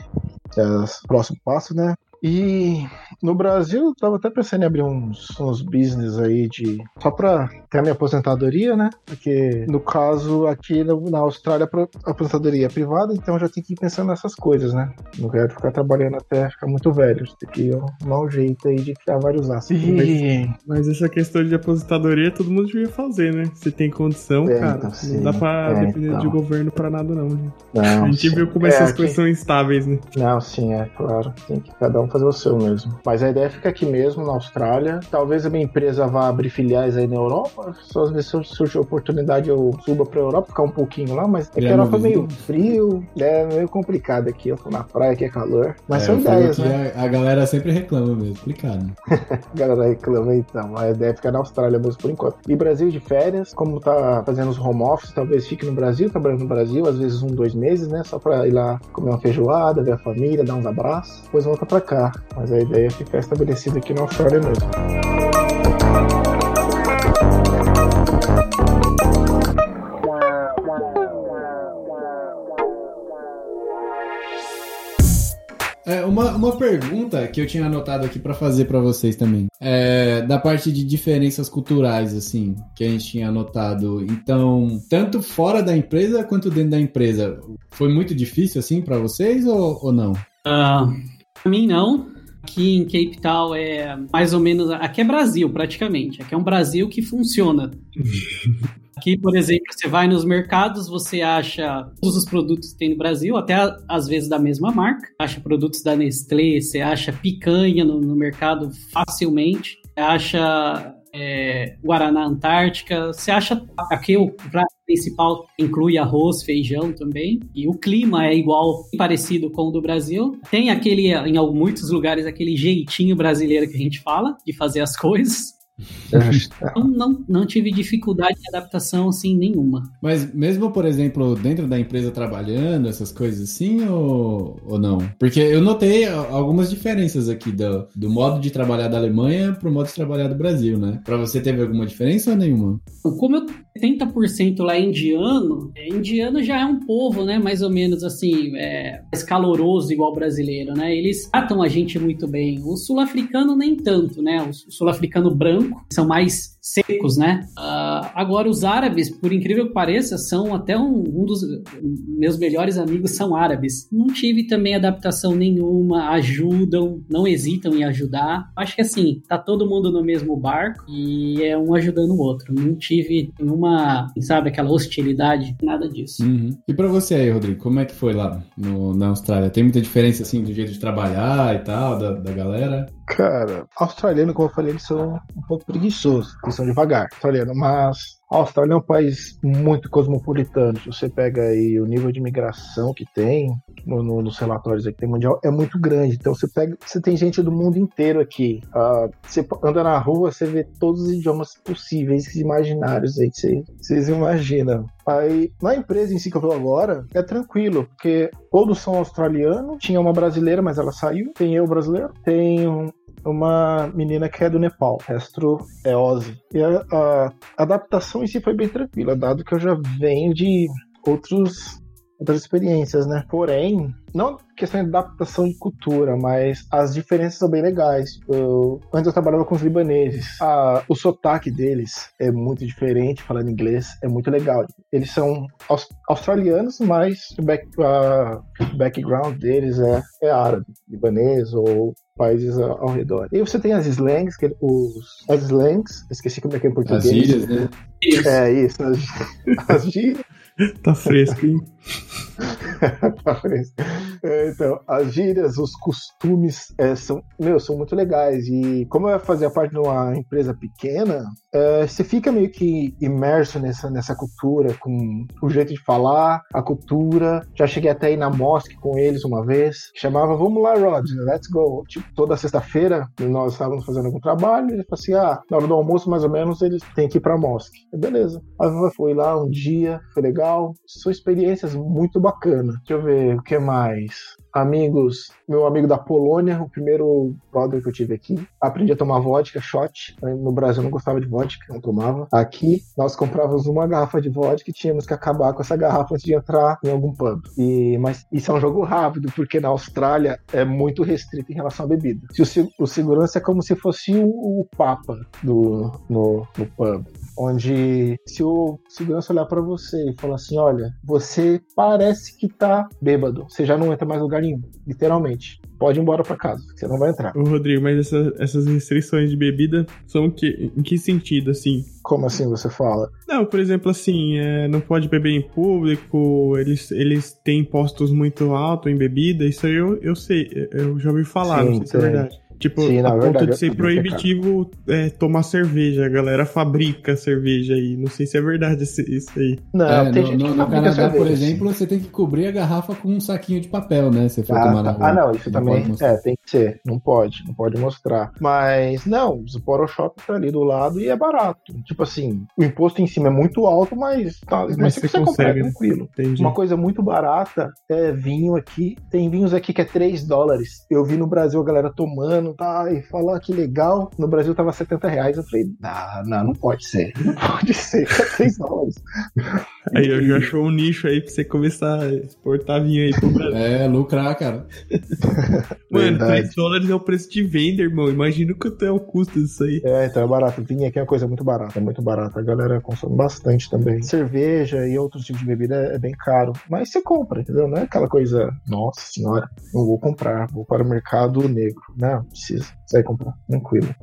que é o próximo passo, né? E no Brasil, eu tava até pensando em abrir uns, uns business aí de. Só pra ter a minha aposentadoria, né? Porque, no caso, aqui na Austrália, a aposentadoria é privada, então eu já tenho que ir pensando nessas coisas, né? Não quero ficar trabalhando até ficar muito velho. Tem que arrumar um jeito aí de criar vários aços. E... Mas essa questão de aposentadoria todo mundo devia fazer, né? Se tem condição, é, cara. Então, não dá pra é, depender então. de governo pra nada, não, gente. Não, a gente sim. viu como é, essas aqui... coisas são instáveis, né? Não, sim, é claro. Tem que cada um fazer o seu mesmo. Mas a ideia fica aqui mesmo, na Austrália. Talvez a minha empresa vá abrir filiais aí na Europa. Só às vezes surge a oportunidade eu suba pra Europa, ficar um pouquinho lá, mas é que a Europa é meio frio, é meio complicado aqui. Eu tô na praia, aqui é calor. Mas é, são ideias, né? A, a, galera sempre reclama mesmo, explicado. *laughs* a galera reclama então. A ideia é ficar na Austrália mesmo por enquanto. E Brasil de férias, como tá fazendo os home office, talvez fique no Brasil, trabalhando no Brasil, às vezes um, dois meses, né? Só pra ir lá comer uma feijoada, ver a família, dar uns abraços, depois volta pra cá. Mas a ideia é ficar estabelecida aqui na Austrália mesmo. É, uma, uma pergunta que eu tinha anotado aqui para fazer para vocês também. É, da parte de diferenças culturais, assim, que a gente tinha anotado. Então, tanto fora da empresa quanto dentro da empresa, foi muito difícil, assim, para vocês ou, ou não? Uh, pra mim, não. Aqui em Cape Town é mais ou menos. Aqui é Brasil, praticamente. Aqui é um Brasil que funciona. *laughs* Aqui, por exemplo, você vai nos mercados, você acha todos os produtos que tem no Brasil, até às vezes da mesma marca. Acha produtos da Nestlé, você acha picanha no, no mercado facilmente. Você acha é, Guaraná Antártica. Você acha aqui o principal inclui arroz, feijão também. E o clima é igual, parecido com o do Brasil. Tem aquele, em muitos lugares, aquele jeitinho brasileiro que a gente fala de fazer as *laughs* coisas. *laughs* Não, não, não, tive dificuldade de adaptação assim nenhuma. Mas mesmo, por exemplo, dentro da empresa trabalhando, essas coisas assim, ou, ou não? Porque eu notei algumas diferenças aqui do, do modo de trabalhar da Alemanha pro modo de trabalhar do Brasil, né? Pra você teve alguma diferença ou nenhuma? Como eu 70% lá é indiano, é, indiano já é um povo, né? Mais ou menos assim, é, mais caloroso igual brasileiro, né? Eles tratam a gente muito bem. O sul-africano nem tanto, né? O sul-africano branco são mais secos, né? Uh, agora, os árabes, por incrível que pareça, são até um, um, dos meus melhores amigos são árabes. Não tive também adaptação nenhuma, ajudam, não hesitam em ajudar. Acho que assim, tá todo mundo no mesmo barco e é um ajudando o outro. Não tive nenhuma, sabe, aquela hostilidade, nada disso. Uhum. E para você aí, Rodrigo, como é que foi lá no, na Austrália? Tem muita diferença, assim, do jeito de trabalhar e tal, da, da galera? Cara, australiano, como eu falei, eles são um pouco preguiçosos, eles devagar, australiano, mas a Austrália é um país muito cosmopolitano. Se você pega aí o nível de imigração que tem no, no, nos relatórios aqui tem mundial, é muito grande. Então você pega, você tem gente do mundo inteiro aqui. Uh, você anda na rua, você vê todos os idiomas possíveis e imaginários aí que você, vocês imaginam. Aí, na empresa em si que eu tô agora, é tranquilo, porque todos são australianos. Tinha uma brasileira, mas ela saiu. Tem eu brasileiro. Tem uma menina que é do Nepal, o resto é. E a, a, adaptação em si foi bem tranquila, dado que eu já venho de outros outras experiências, né? Porém, não questão de adaptação de cultura, mas as diferenças são bem legais. Eu, antes eu trabalhava com os libaneses. A, o sotaque deles é muito diferente, falando inglês, é muito legal. Eles são aus, australianos, mas o back, background deles é, é árabe, libanês ou países ao, redor. E você tem as slangs, que, os, as slangs, esqueci como é que é em português. As gírias, né? É isso, as, as gírias. *laughs* Tá fresco, hein? *laughs* tá fresco. É, então, as gírias, os costumes é, são, meu, são muito legais. E como eu fazia parte de uma empresa pequena, é, você fica meio que imerso nessa, nessa cultura, com o jeito de falar, a cultura. Já cheguei até aí na mosque com eles uma vez, chamava Vamos lá, Rod, let's go. Tipo, toda sexta-feira nós estávamos fazendo algum trabalho, e ele falou assim: ah, na hora do almoço, mais ou menos, eles têm que ir pra mosque. Beleza. Aí foi lá um dia, foi legal legal. São experiências muito bacanas. Deixa eu ver o que mais amigos, meu amigo da Polônia, o primeiro brother que eu tive aqui. Aprendi a tomar vodka, shot. No Brasil eu não gostava de vodka, não tomava. Aqui nós comprávamos uma garrafa de vodka e tínhamos que acabar com essa garrafa antes de entrar em algum pub. E, mas isso é um jogo rápido, porque na Austrália é muito restrito em relação à bebida. Se o, o segurança é como se fosse o, o papa do, no, no pub onde se o segurança olhar para você e falar assim, olha, você parece que tá bêbado, você já não entra mais no lugar nenhum, literalmente. Pode ir embora para casa, você não vai entrar. Ô, Rodrigo, mas essa, essas restrições de bebida são que, em que sentido, assim? Como assim você fala? Não, por exemplo, assim, é, não pode beber em público, eles, eles têm impostos muito altos em bebida, isso aí eu, eu sei, eu já ouvi falar, Sim, não sei se é verdade. Tipo, Sim, a verdade, ponto de ser proibitivo é, tomar cerveja. A galera fabrica cerveja aí. Não sei se é verdade isso aí. Não, é, tem no, gente no, no Canadá, cerveja, por exemplo, você tem que cobrir a garrafa com um saquinho de papel, né? Se for ah, tomar na rua. Ah, não, isso não também é, tem que ser. Não pode, não pode mostrar. Mas, não, o Poro Shop tá ali do lado e é barato. Tipo assim, o imposto em cima é muito alto, mas, tá, mas, mas você, você consegue comprar tranquilo. Entendi. Uma coisa muito barata é vinho aqui. Tem vinhos aqui que é 3 dólares. Eu vi no Brasil a galera tomando tá, e falar que legal. No Brasil tava 70 reais. Eu falei, não, não, não pode ser. *laughs* Não pode ser, é 3 dólares. *laughs* Aí eu já achou um nicho aí pra você começar a exportar vinho aí pro Brasil. É, lucrar, cara. Mano, 3 dólares é o preço de venda, irmão. Imagina quanto é o custo disso aí. É, então é barato. Vinho aqui é uma coisa muito barata, é muito barata. A galera consome bastante também. Cerveja e outros tipos de bebida é bem caro. Mas você compra, entendeu? Não é aquela coisa, nossa senhora, não vou comprar, vou para o mercado negro. Não, precisa. Vai comprar, tranquilo.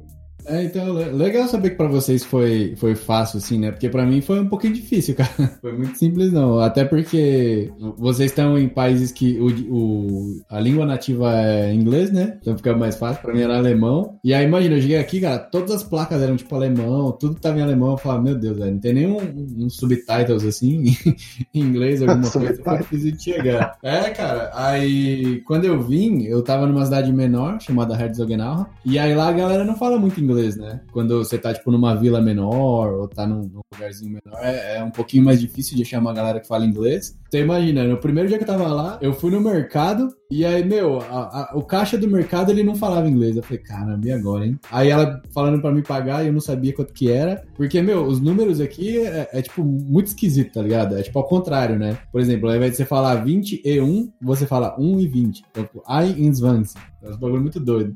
É, então, legal saber que pra vocês foi, foi fácil, assim, né? Porque pra mim foi um pouquinho difícil, *laughs* cara. Foi muito simples, não. Até porque vocês estão em países que o, o, a língua nativa é inglês, né? Então fica mais fácil. Pra mim era alemão. E aí, imagina, eu cheguei aqui, cara, todas as placas eram tipo alemão, tudo tava em alemão. Eu falava, meu Deus, velho, não tem nenhum um subtitles assim, *laughs* em inglês, alguma *laughs* coisa. Difícil de chegar. É, cara, aí quando eu vim, eu tava numa cidade menor, chamada Herzogenaurach. E aí lá a galera não fala muito inglês inglês, né? Quando você tá, tipo, numa vila menor ou tá num, num lugarzinho menor, é, é, um pouquinho mais difícil de achar uma galera que fala inglês. Então imagina, no primeiro dia que eu tava lá, eu fui no mercado e aí, meu, a, a, o caixa do mercado ele não falava inglês. Eu falei, caramba, e agora, hein? Aí ela falando pra me pagar e eu não sabia quanto que era. Porque, meu, os números aqui é, é, tipo muito esquisito, tá ligado? É tipo ao contrário, né? Por exemplo, ao invés de você falar 20 e 1, você fala 1 e 20. Então, tipo, I in 20. É um bagulho muito doido.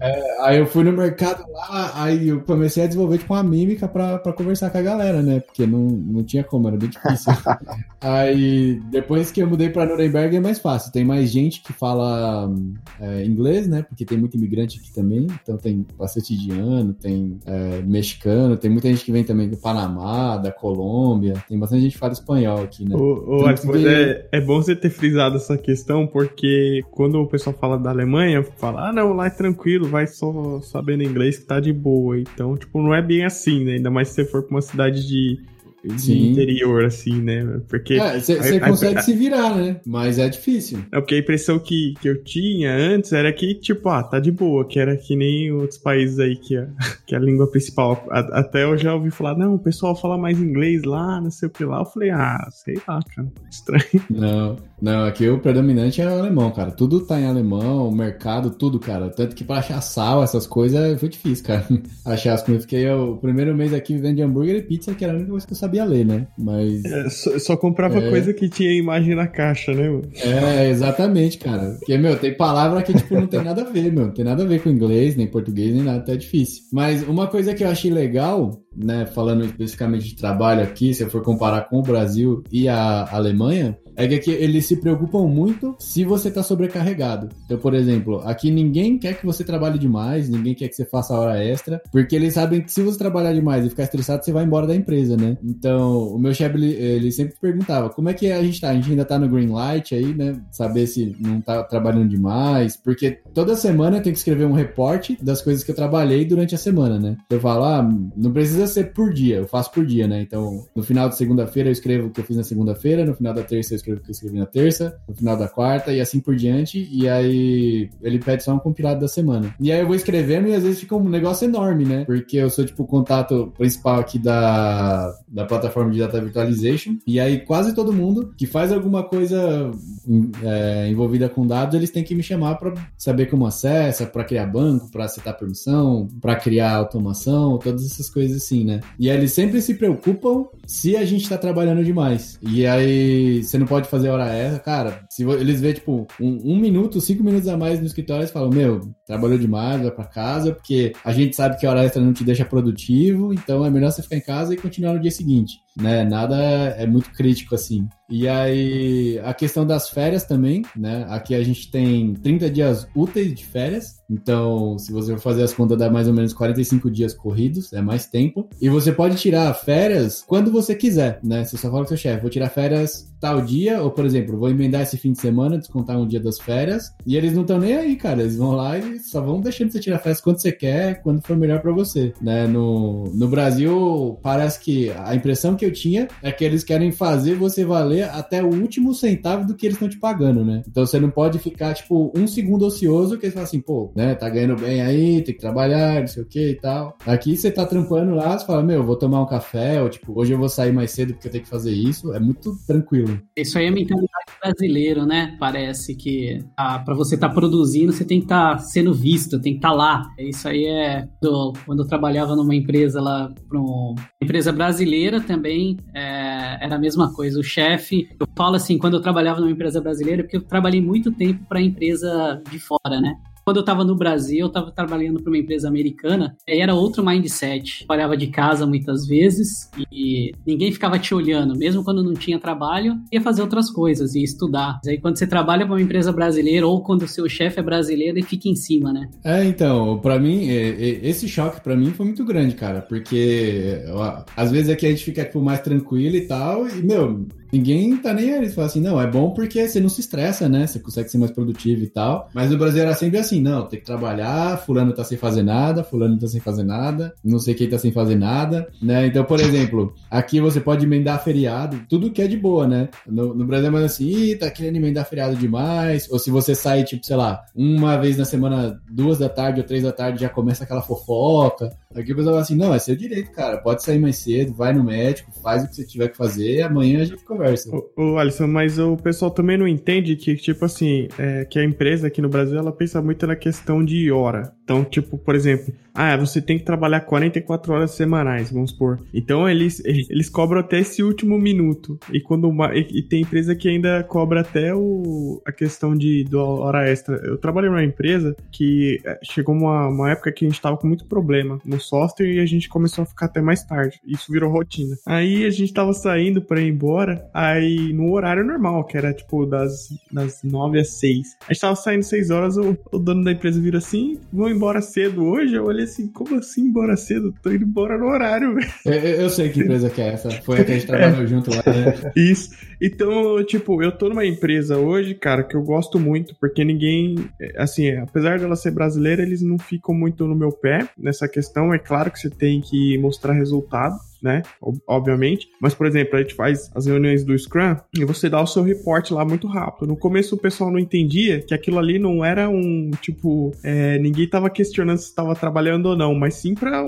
É, aí eu fui no mercado lá, aí eu comecei a desenvolver tipo uma mímica pra, pra conversar com a galera, né? Porque não, não tinha como, era bem difícil. *laughs* aí depois que eu mudei pra Nuremberg é mais fácil. Tem mais gente que fala é, inglês, né? Porque tem muito imigrante aqui também. Então tem bastante indiano, tem é, mexicano, tem muita gente que vem também do Panamá, da Colômbia. Tem bastante gente que fala espanhol aqui, né? O, o que... é, é bom você ter frisado essa questão, porque quando o pessoal fala da Alemanha, fala, ah, não, lá é tranquilo, vai só sabendo inglês que tá de boa. Então, tipo, não é bem assim, né? Ainda mais se você for pra uma cidade de de Sim. interior, assim, né? Porque. Você é, consegue a, *laughs* se virar, né? Mas é difícil. É porque a impressão que, que eu tinha antes era que, tipo, ah, tá de boa, que era que nem outros países aí que a, *laughs* que a língua principal. A, até eu já ouvi falar, não, o pessoal fala mais inglês lá, não sei o que lá. Eu falei, ah, sei lá, cara, estranho. Não, não, aqui o predominante é o alemão, cara. Tudo tá em alemão, o mercado, tudo, cara. Tanto que pra achar sal, essas coisas, foi difícil, cara. *laughs* Achar as coisas. Fiquei o primeiro mês aqui vivendo de hambúrguer e pizza, que era a única coisa que eu sabia ler, né? Mas. É, só, só, comprava é... coisa que tinha imagem na caixa, né, mano? É, exatamente, cara. Porque, meu, tem palavra que, tipo, não tem nada a ver, meu. Não tem nada a ver com inglês, nem português, nem nada, até difícil. Mas uma coisa que eu achei legal, né, falando especificamente de trabalho aqui, se eu for comparar com o Brasil e a Alemanha, é que eles se preocupam muito se você tá sobrecarregado. Então, por exemplo, aqui ninguém quer que você trabalhe demais, ninguém quer que você faça hora extra, porque eles sabem que se você trabalhar demais e ficar estressado, você vai embora da empresa, né? Então, o meu chefe, ele, ele, sempre perguntava, como é que a gente tá? A gente ainda tá no green light aí, né? Saber se não tá trabalhando demais, porque toda semana eu tenho que escrever um reporte das coisas que eu trabalhei durante a semana, né? Eu falo, ah, não precisa ser por dia, eu faço por dia, né? Então, no final de segunda-feira eu escrevo o que eu fiz na segunda-feira, no final da terça eu escrevo escrevo que eu escrevi na terça, no final da quarta e assim por diante. E aí ele pede só um compilado da semana. E aí eu vou escrevendo e às vezes fica um negócio enorme, né? Porque eu sou tipo o contato principal aqui da, da plataforma de Data Virtualization. E aí quase todo mundo que faz alguma coisa é, envolvida com dados, eles têm que me chamar para saber como acessa, para criar banco, para aceitar permissão, para criar automação, todas essas coisas assim, né? E eles sempre se preocupam se a gente está trabalhando demais. E aí você não pode fazer hora extra, cara, se eles vê, tipo, um, um, minuto, cinco minutos a mais no escritório, eles falam, meu, trabalhou demais, vai pra casa, porque a gente sabe que hora extra não te deixa produtivo, então é melhor você ficar em casa e continuar no dia seguinte, né? Nada é muito crítico assim. E aí, a questão das férias também, né? Aqui a gente tem 30 dias úteis de férias. Então, se você for fazer as contas, dá mais ou menos 45 dias corridos, é mais tempo. E você pode tirar férias quando você quiser, né? Você só fala com seu chefe, vou tirar férias tal dia, ou por exemplo, vou emendar esse fim de semana, descontar um dia das férias. E eles não estão nem aí, cara. Eles vão lá e só vão deixando você tirar férias quando você quer, quando for melhor para você, né? No, no Brasil, parece que a impressão que eu tinha é que eles querem fazer você valer até o último centavo do que eles estão te pagando, né? Então você não pode ficar, tipo, um segundo ocioso que eles falam assim, pô, né, tá ganhando bem aí, tem que trabalhar, não sei o que e tal. Aqui você tá trampando lá, você fala, meu, vou tomar um café, ou tipo, hoje eu vou sair mais cedo porque eu tenho que fazer isso. É muito tranquilo. Isso aí é mentalidade brasileiro, né? Parece que ah, para você estar tá produzindo, você tem que estar tá sendo visto, tem que estar tá lá. Isso aí é do, quando eu trabalhava numa empresa lá, uma empresa brasileira também, é, era a mesma coisa. O chefe eu falo assim, quando eu trabalhava numa empresa brasileira, porque eu trabalhei muito tempo para empresa de fora, né? Quando eu estava no Brasil, eu estava trabalhando para uma empresa americana, era outro mindset. Trabalhava de casa muitas vezes e ninguém ficava te olhando, mesmo quando não tinha trabalho, ia fazer outras coisas, ia estudar. Aí quando você trabalha para uma empresa brasileira ou quando o seu chefe é brasileiro, ele fica em cima, né? É, então, para mim, esse choque para mim foi muito grande, cara, porque às vezes aqui a gente fica tipo, mais tranquilo e tal, e meu, Ninguém tá nem aí. Eles falam assim, não, é bom porque você não se estressa, né? Você consegue ser mais produtivo e tal. Mas no Brasil era sempre assim, não, tem que trabalhar, fulano tá sem fazer nada, fulano tá sem fazer nada, não sei quem tá sem fazer nada, né? Então, por exemplo, aqui você pode emendar feriado, tudo que é de boa, né? No, no Brasil é mais assim, Ih, tá querendo emendar feriado demais. Ou se você sai, tipo, sei lá, uma vez na semana, duas da tarde ou três da tarde, já começa aquela fofoca. Aqui o pessoal fala assim, não, é seu direito, cara. Pode sair mais cedo, vai no médico, faz o que você tiver que fazer, amanhã a gente conversa. Ô, Alisson, mas o pessoal também não entende que, tipo assim, é, que a empresa aqui no Brasil, ela pensa muito na questão de hora. Então, tipo, por exemplo, ah, você tem que trabalhar 44 horas semanais, vamos supor. Então, eles, eles cobram até esse último minuto. E quando uma, e, e, tem empresa que ainda cobra até o, a questão de do hora extra. Eu trabalhei numa empresa que é, chegou uma, uma época que a gente tava com muito problema no software e a gente começou a ficar até mais tarde. Isso virou rotina. Aí a gente tava saindo pra ir embora, aí no horário normal, que era tipo das, das 9 às 6. A gente tava saindo 6 horas, o, o dono da empresa vira assim, vão embora cedo hoje? Eu olhei assim, como assim embora cedo? Tô indo embora no horário, velho. Eu, eu, sei que empresa que é essa. Foi a que a gente *laughs* trabalhou é. junto lá, né? Isso. Então, tipo, eu tô numa empresa hoje, cara, que eu gosto muito, porque ninguém, assim, apesar dela ser brasileira, eles não ficam muito no meu pé nessa questão. É claro que você tem que mostrar resultado, né? Obviamente. Mas, por exemplo, a gente faz as reuniões do Scrum e você dá o seu reporte lá muito rápido. No começo o pessoal não entendia que aquilo ali não era um, tipo, é, ninguém tava questionando se estava trabalhando ou não, mas sim pra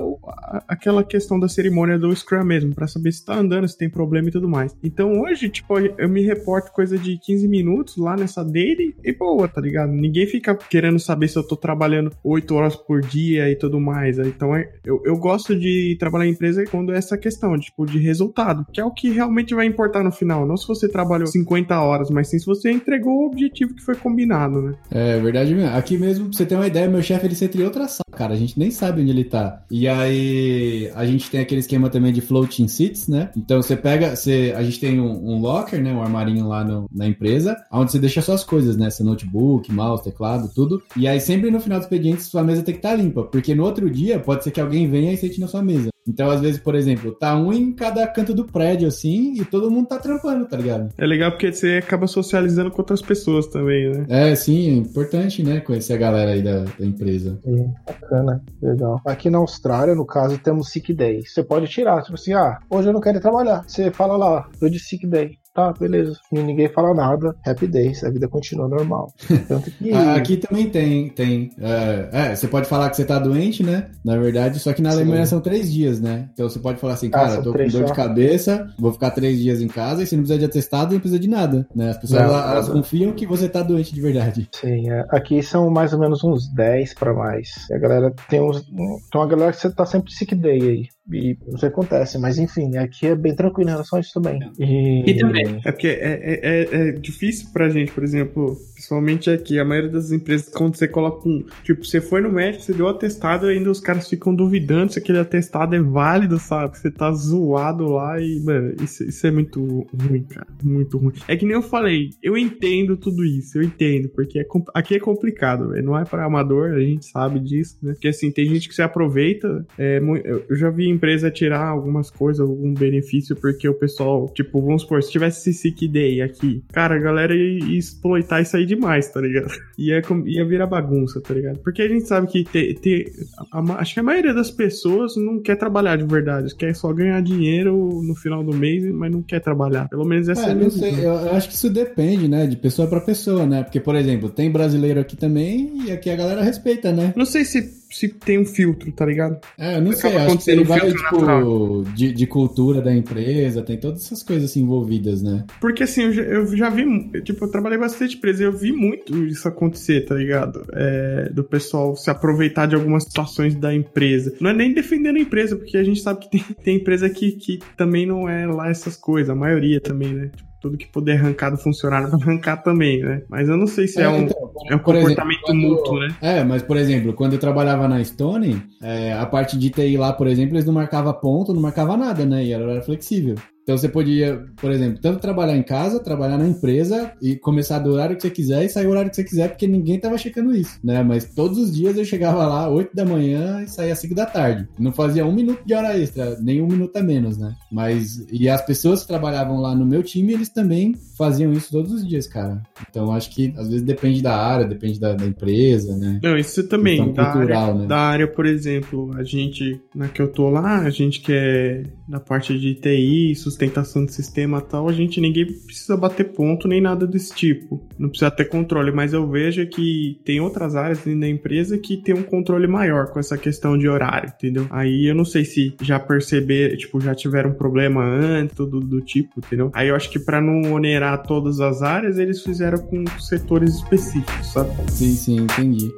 aquela questão da cerimônia do Scrum mesmo, para saber se tá andando, se tem problema e tudo mais. Então hoje, tipo, eu me reporto coisa de 15 minutos lá nessa daily e boa, tá ligado? Ninguém fica querendo saber se eu tô trabalhando 8 horas por dia e tudo mais. Então é, eu, eu gosto de trabalhar em empresa quando essa questão, tipo, de resultado, que é o que realmente vai importar no final. Não se você trabalhou 50 horas, mas sim se você entregou o objetivo que foi combinado, né? É verdade mesmo. Aqui mesmo, pra você ter uma ideia, meu chefe ele em outra sala, cara. A gente nem sabe onde ele tá. E aí a gente tem aquele esquema também de floating seats, né? Então você pega, você, a gente tem um, um locker, né? Um armarinho lá no, na empresa, onde você deixa suas coisas, né? Seu notebook, mouse, teclado, tudo. E aí sempre no final do expediente sua mesa tem que estar tá limpa, porque no outro dia pode ser que alguém venha e sente na sua mesa. Então, às vezes, por exemplo, tá um em cada canto do prédio, assim, e todo mundo tá trampando, tá ligado? É legal porque você acaba socializando com outras pessoas também, né? É, sim, é importante, né? Conhecer a galera aí da, da empresa. Sim, bacana, legal. Aqui na Austrália, no caso, temos sick day. Você pode tirar, tipo assim, ah, hoje eu não quero ir trabalhar. Você fala lá, tô de sick day. Tá, beleza. Ninguém fala nada. Happy days. A vida continua normal. *laughs* Tanto que... Aqui também tem. tem é, é, você pode falar que você tá doente, né? Na verdade, só que na Alemanha são três dias, né? Então você pode falar assim, ah, cara, ah, tô com dor só. de cabeça, vou ficar três dias em casa e você não precisa de atestado, não precisa de nada, né? As pessoas, não, elas, confiam que você tá doente de verdade. Sim, é. aqui são mais ou menos uns 10 para mais. A galera tem uns... Tem uma galera que você tá sempre sick day aí. E não sei o que acontece, mas enfim, aqui é bem tranquilo em relação a isso também. E, e também. É porque é, é, é, é, difícil pra gente, por exemplo, principalmente aqui, a maioria das empresas, quando você coloca um. Tipo, você foi no médico, você deu atestado, ainda os caras ficam duvidando se aquele atestado é válido, sabe? Você tá zoado lá e, mano, isso, isso é muito ruim, cara. Muito ruim. É que nem eu falei, eu entendo tudo isso, eu entendo, porque é, aqui é complicado, não é para amador, a gente sabe disso, né? Porque assim, tem gente que se aproveita. É, eu já vi empresa tirar algumas coisas, algum benefício, porque o pessoal, tipo, vamos supor, se tivesse esse sick day aqui, cara, a galera ia exploitar isso aí demais, tá ligado? Ia, ia virar bagunça, tá ligado? Porque a gente sabe que ter, ter a, a, acho que a maioria das pessoas não quer trabalhar de verdade, quer só ganhar dinheiro no final do mês, mas não quer trabalhar. Pelo menos essa é, é a não sei, eu, eu acho que isso depende, né, de pessoa para pessoa, né? Porque, por exemplo, tem brasileiro aqui também e aqui a galera respeita, né? Não sei se se tem um filtro, tá ligado? É, eu não sei, acho que tem vários, tipo, de, de, cultura da empresa, tem todas essas coisas assim, envolvidas, né? Porque assim, eu já, eu já vi, tipo, eu trabalhei bastante empresa e eu vi muito isso acontecer, tá ligado? É, do pessoal se aproveitar de algumas situações da empresa. Não é nem defendendo a empresa, porque a gente sabe que tem, tem empresa que, que também não é lá essas coisas, a maioria também, né? Tipo, tudo que puder arrancar do funcionário vai arrancar também, né? Mas eu não sei se é, é um, então, é um comportamento exemplo, mútuo, né? É, mas por exemplo, quando eu trabalhava na Stone, é, a parte de TI lá, por exemplo, eles não marcavam ponto, não marcava nada, né? E era flexível. Então você podia, por exemplo, tanto trabalhar em casa, trabalhar na empresa e começar do horário que você quiser e sair o horário que você quiser, porque ninguém tava checando isso, né? Mas todos os dias eu chegava lá 8 da manhã e saía 5 da tarde. Não fazia um minuto de hora extra, nem um minuto a menos, né? Mas, e as pessoas que trabalhavam lá no meu time, eles também faziam isso todos os dias, cara. Então acho que às vezes depende da área, depende da, da empresa, né? Não, isso também. Então, da, cultural, área, né? da área, por exemplo, a gente, na que eu tô lá, a gente que é na parte de TI, sustentação do sistema tal, a gente ninguém precisa bater ponto nem nada desse tipo. Não precisa ter controle, mas eu vejo que tem outras áreas dentro da empresa que tem um controle maior com essa questão de horário, entendeu? Aí eu não sei se já perceber, tipo, já tiveram um problema antes, tudo do tipo, entendeu? Aí eu acho que para não onerar todas as áreas, eles fizeram com setores específicos, sabe? Sim, sim, entendi.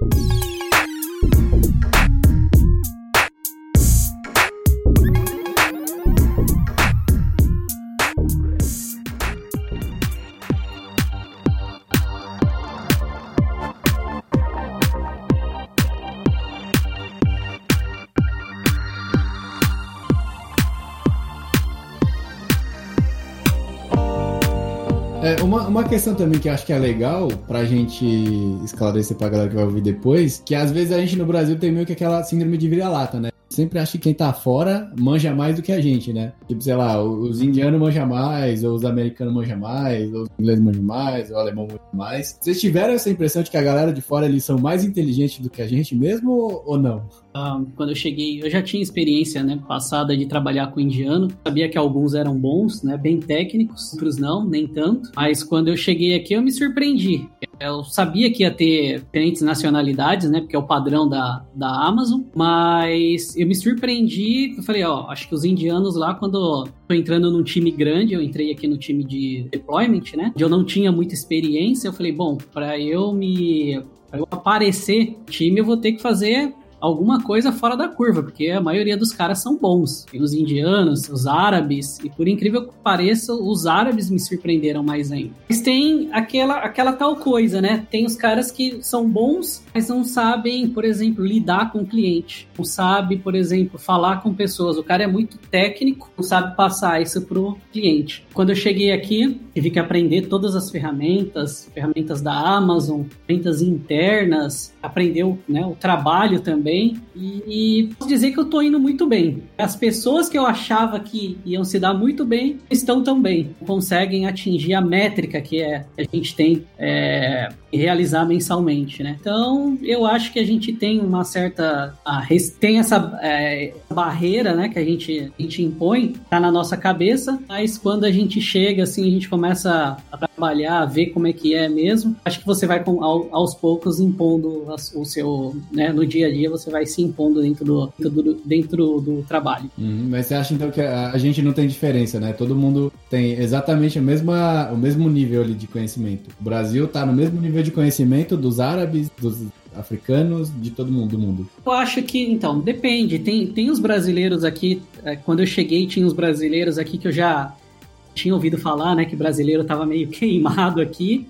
Questão também que acho que é legal pra gente esclarecer pra galera que vai ouvir depois, que às vezes a gente no Brasil tem meio que aquela síndrome de vira-lata, né? sempre acha que quem tá fora manja mais do que a gente, né? Tipo, sei lá, os indianos manjam mais, ou os americanos manjam mais, ou os ingleses manjam mais, ou o alemão manja mais. Vocês tiveram essa impressão de que a galera de fora eles são mais inteligentes do que a gente mesmo, ou não? Ah, quando eu cheguei, eu já tinha experiência, né, passada de trabalhar com indiano. Sabia que alguns eram bons, né, bem técnicos, outros não, nem tanto. Mas quando eu cheguei aqui, eu me surpreendi. Eu sabia que ia ter diferentes nacionalidades, né, porque é o padrão da, da Amazon. Mas eu me surpreendi, eu falei, ó, acho que os indianos lá, quando tô entrando num time grande, eu entrei aqui no time de deployment, né? Eu não tinha muita experiência, eu falei, bom, para eu me para eu aparecer time, eu vou ter que fazer alguma coisa fora da curva, porque a maioria dos caras são bons. Tem os indianos, os árabes, e por incrível que pareça, os árabes me surpreenderam mais ainda. Mas tem aquela, aquela tal coisa, né? Tem os caras que são bons, mas não sabem, por exemplo, lidar com o cliente. Não sabe, por exemplo, falar com pessoas. O cara é muito técnico, não sabe passar isso pro cliente. Quando eu cheguei aqui, tive que aprender todas as ferramentas, ferramentas da Amazon, ferramentas internas, aprendeu né, o trabalho também. E, e posso dizer que eu tô indo muito bem. As pessoas que eu achava que iam se dar muito bem estão tão bem. Conseguem atingir a métrica que é, a gente tem é, realizar mensalmente, né? Então, eu acho que a gente tem uma certa a, tem essa é, barreira, né, que a gente, a gente impõe, tá na nossa cabeça, mas quando a gente chega assim, a gente começa a trabalhar, a ver como é que é mesmo, acho que você vai com, ao, aos poucos impondo o seu, né, no dia a dia você vai se impondo dentro do, dentro do, dentro do trabalho. Uhum, mas você acha então que a, a, gente não tem diferença, né? Todo mundo tem exatamente o mesmo, o mesmo nível ali de conhecimento. O Brasil tá no mesmo nível de conhecimento dos árabes, dos africanos, de todo mundo do mundo? Eu acho que, então, depende. Tem, tem os brasileiros aqui, é, quando eu cheguei, tinha os brasileiros aqui que eu já tinha ouvido falar, né, que brasileiro tava meio *laughs* queimado aqui.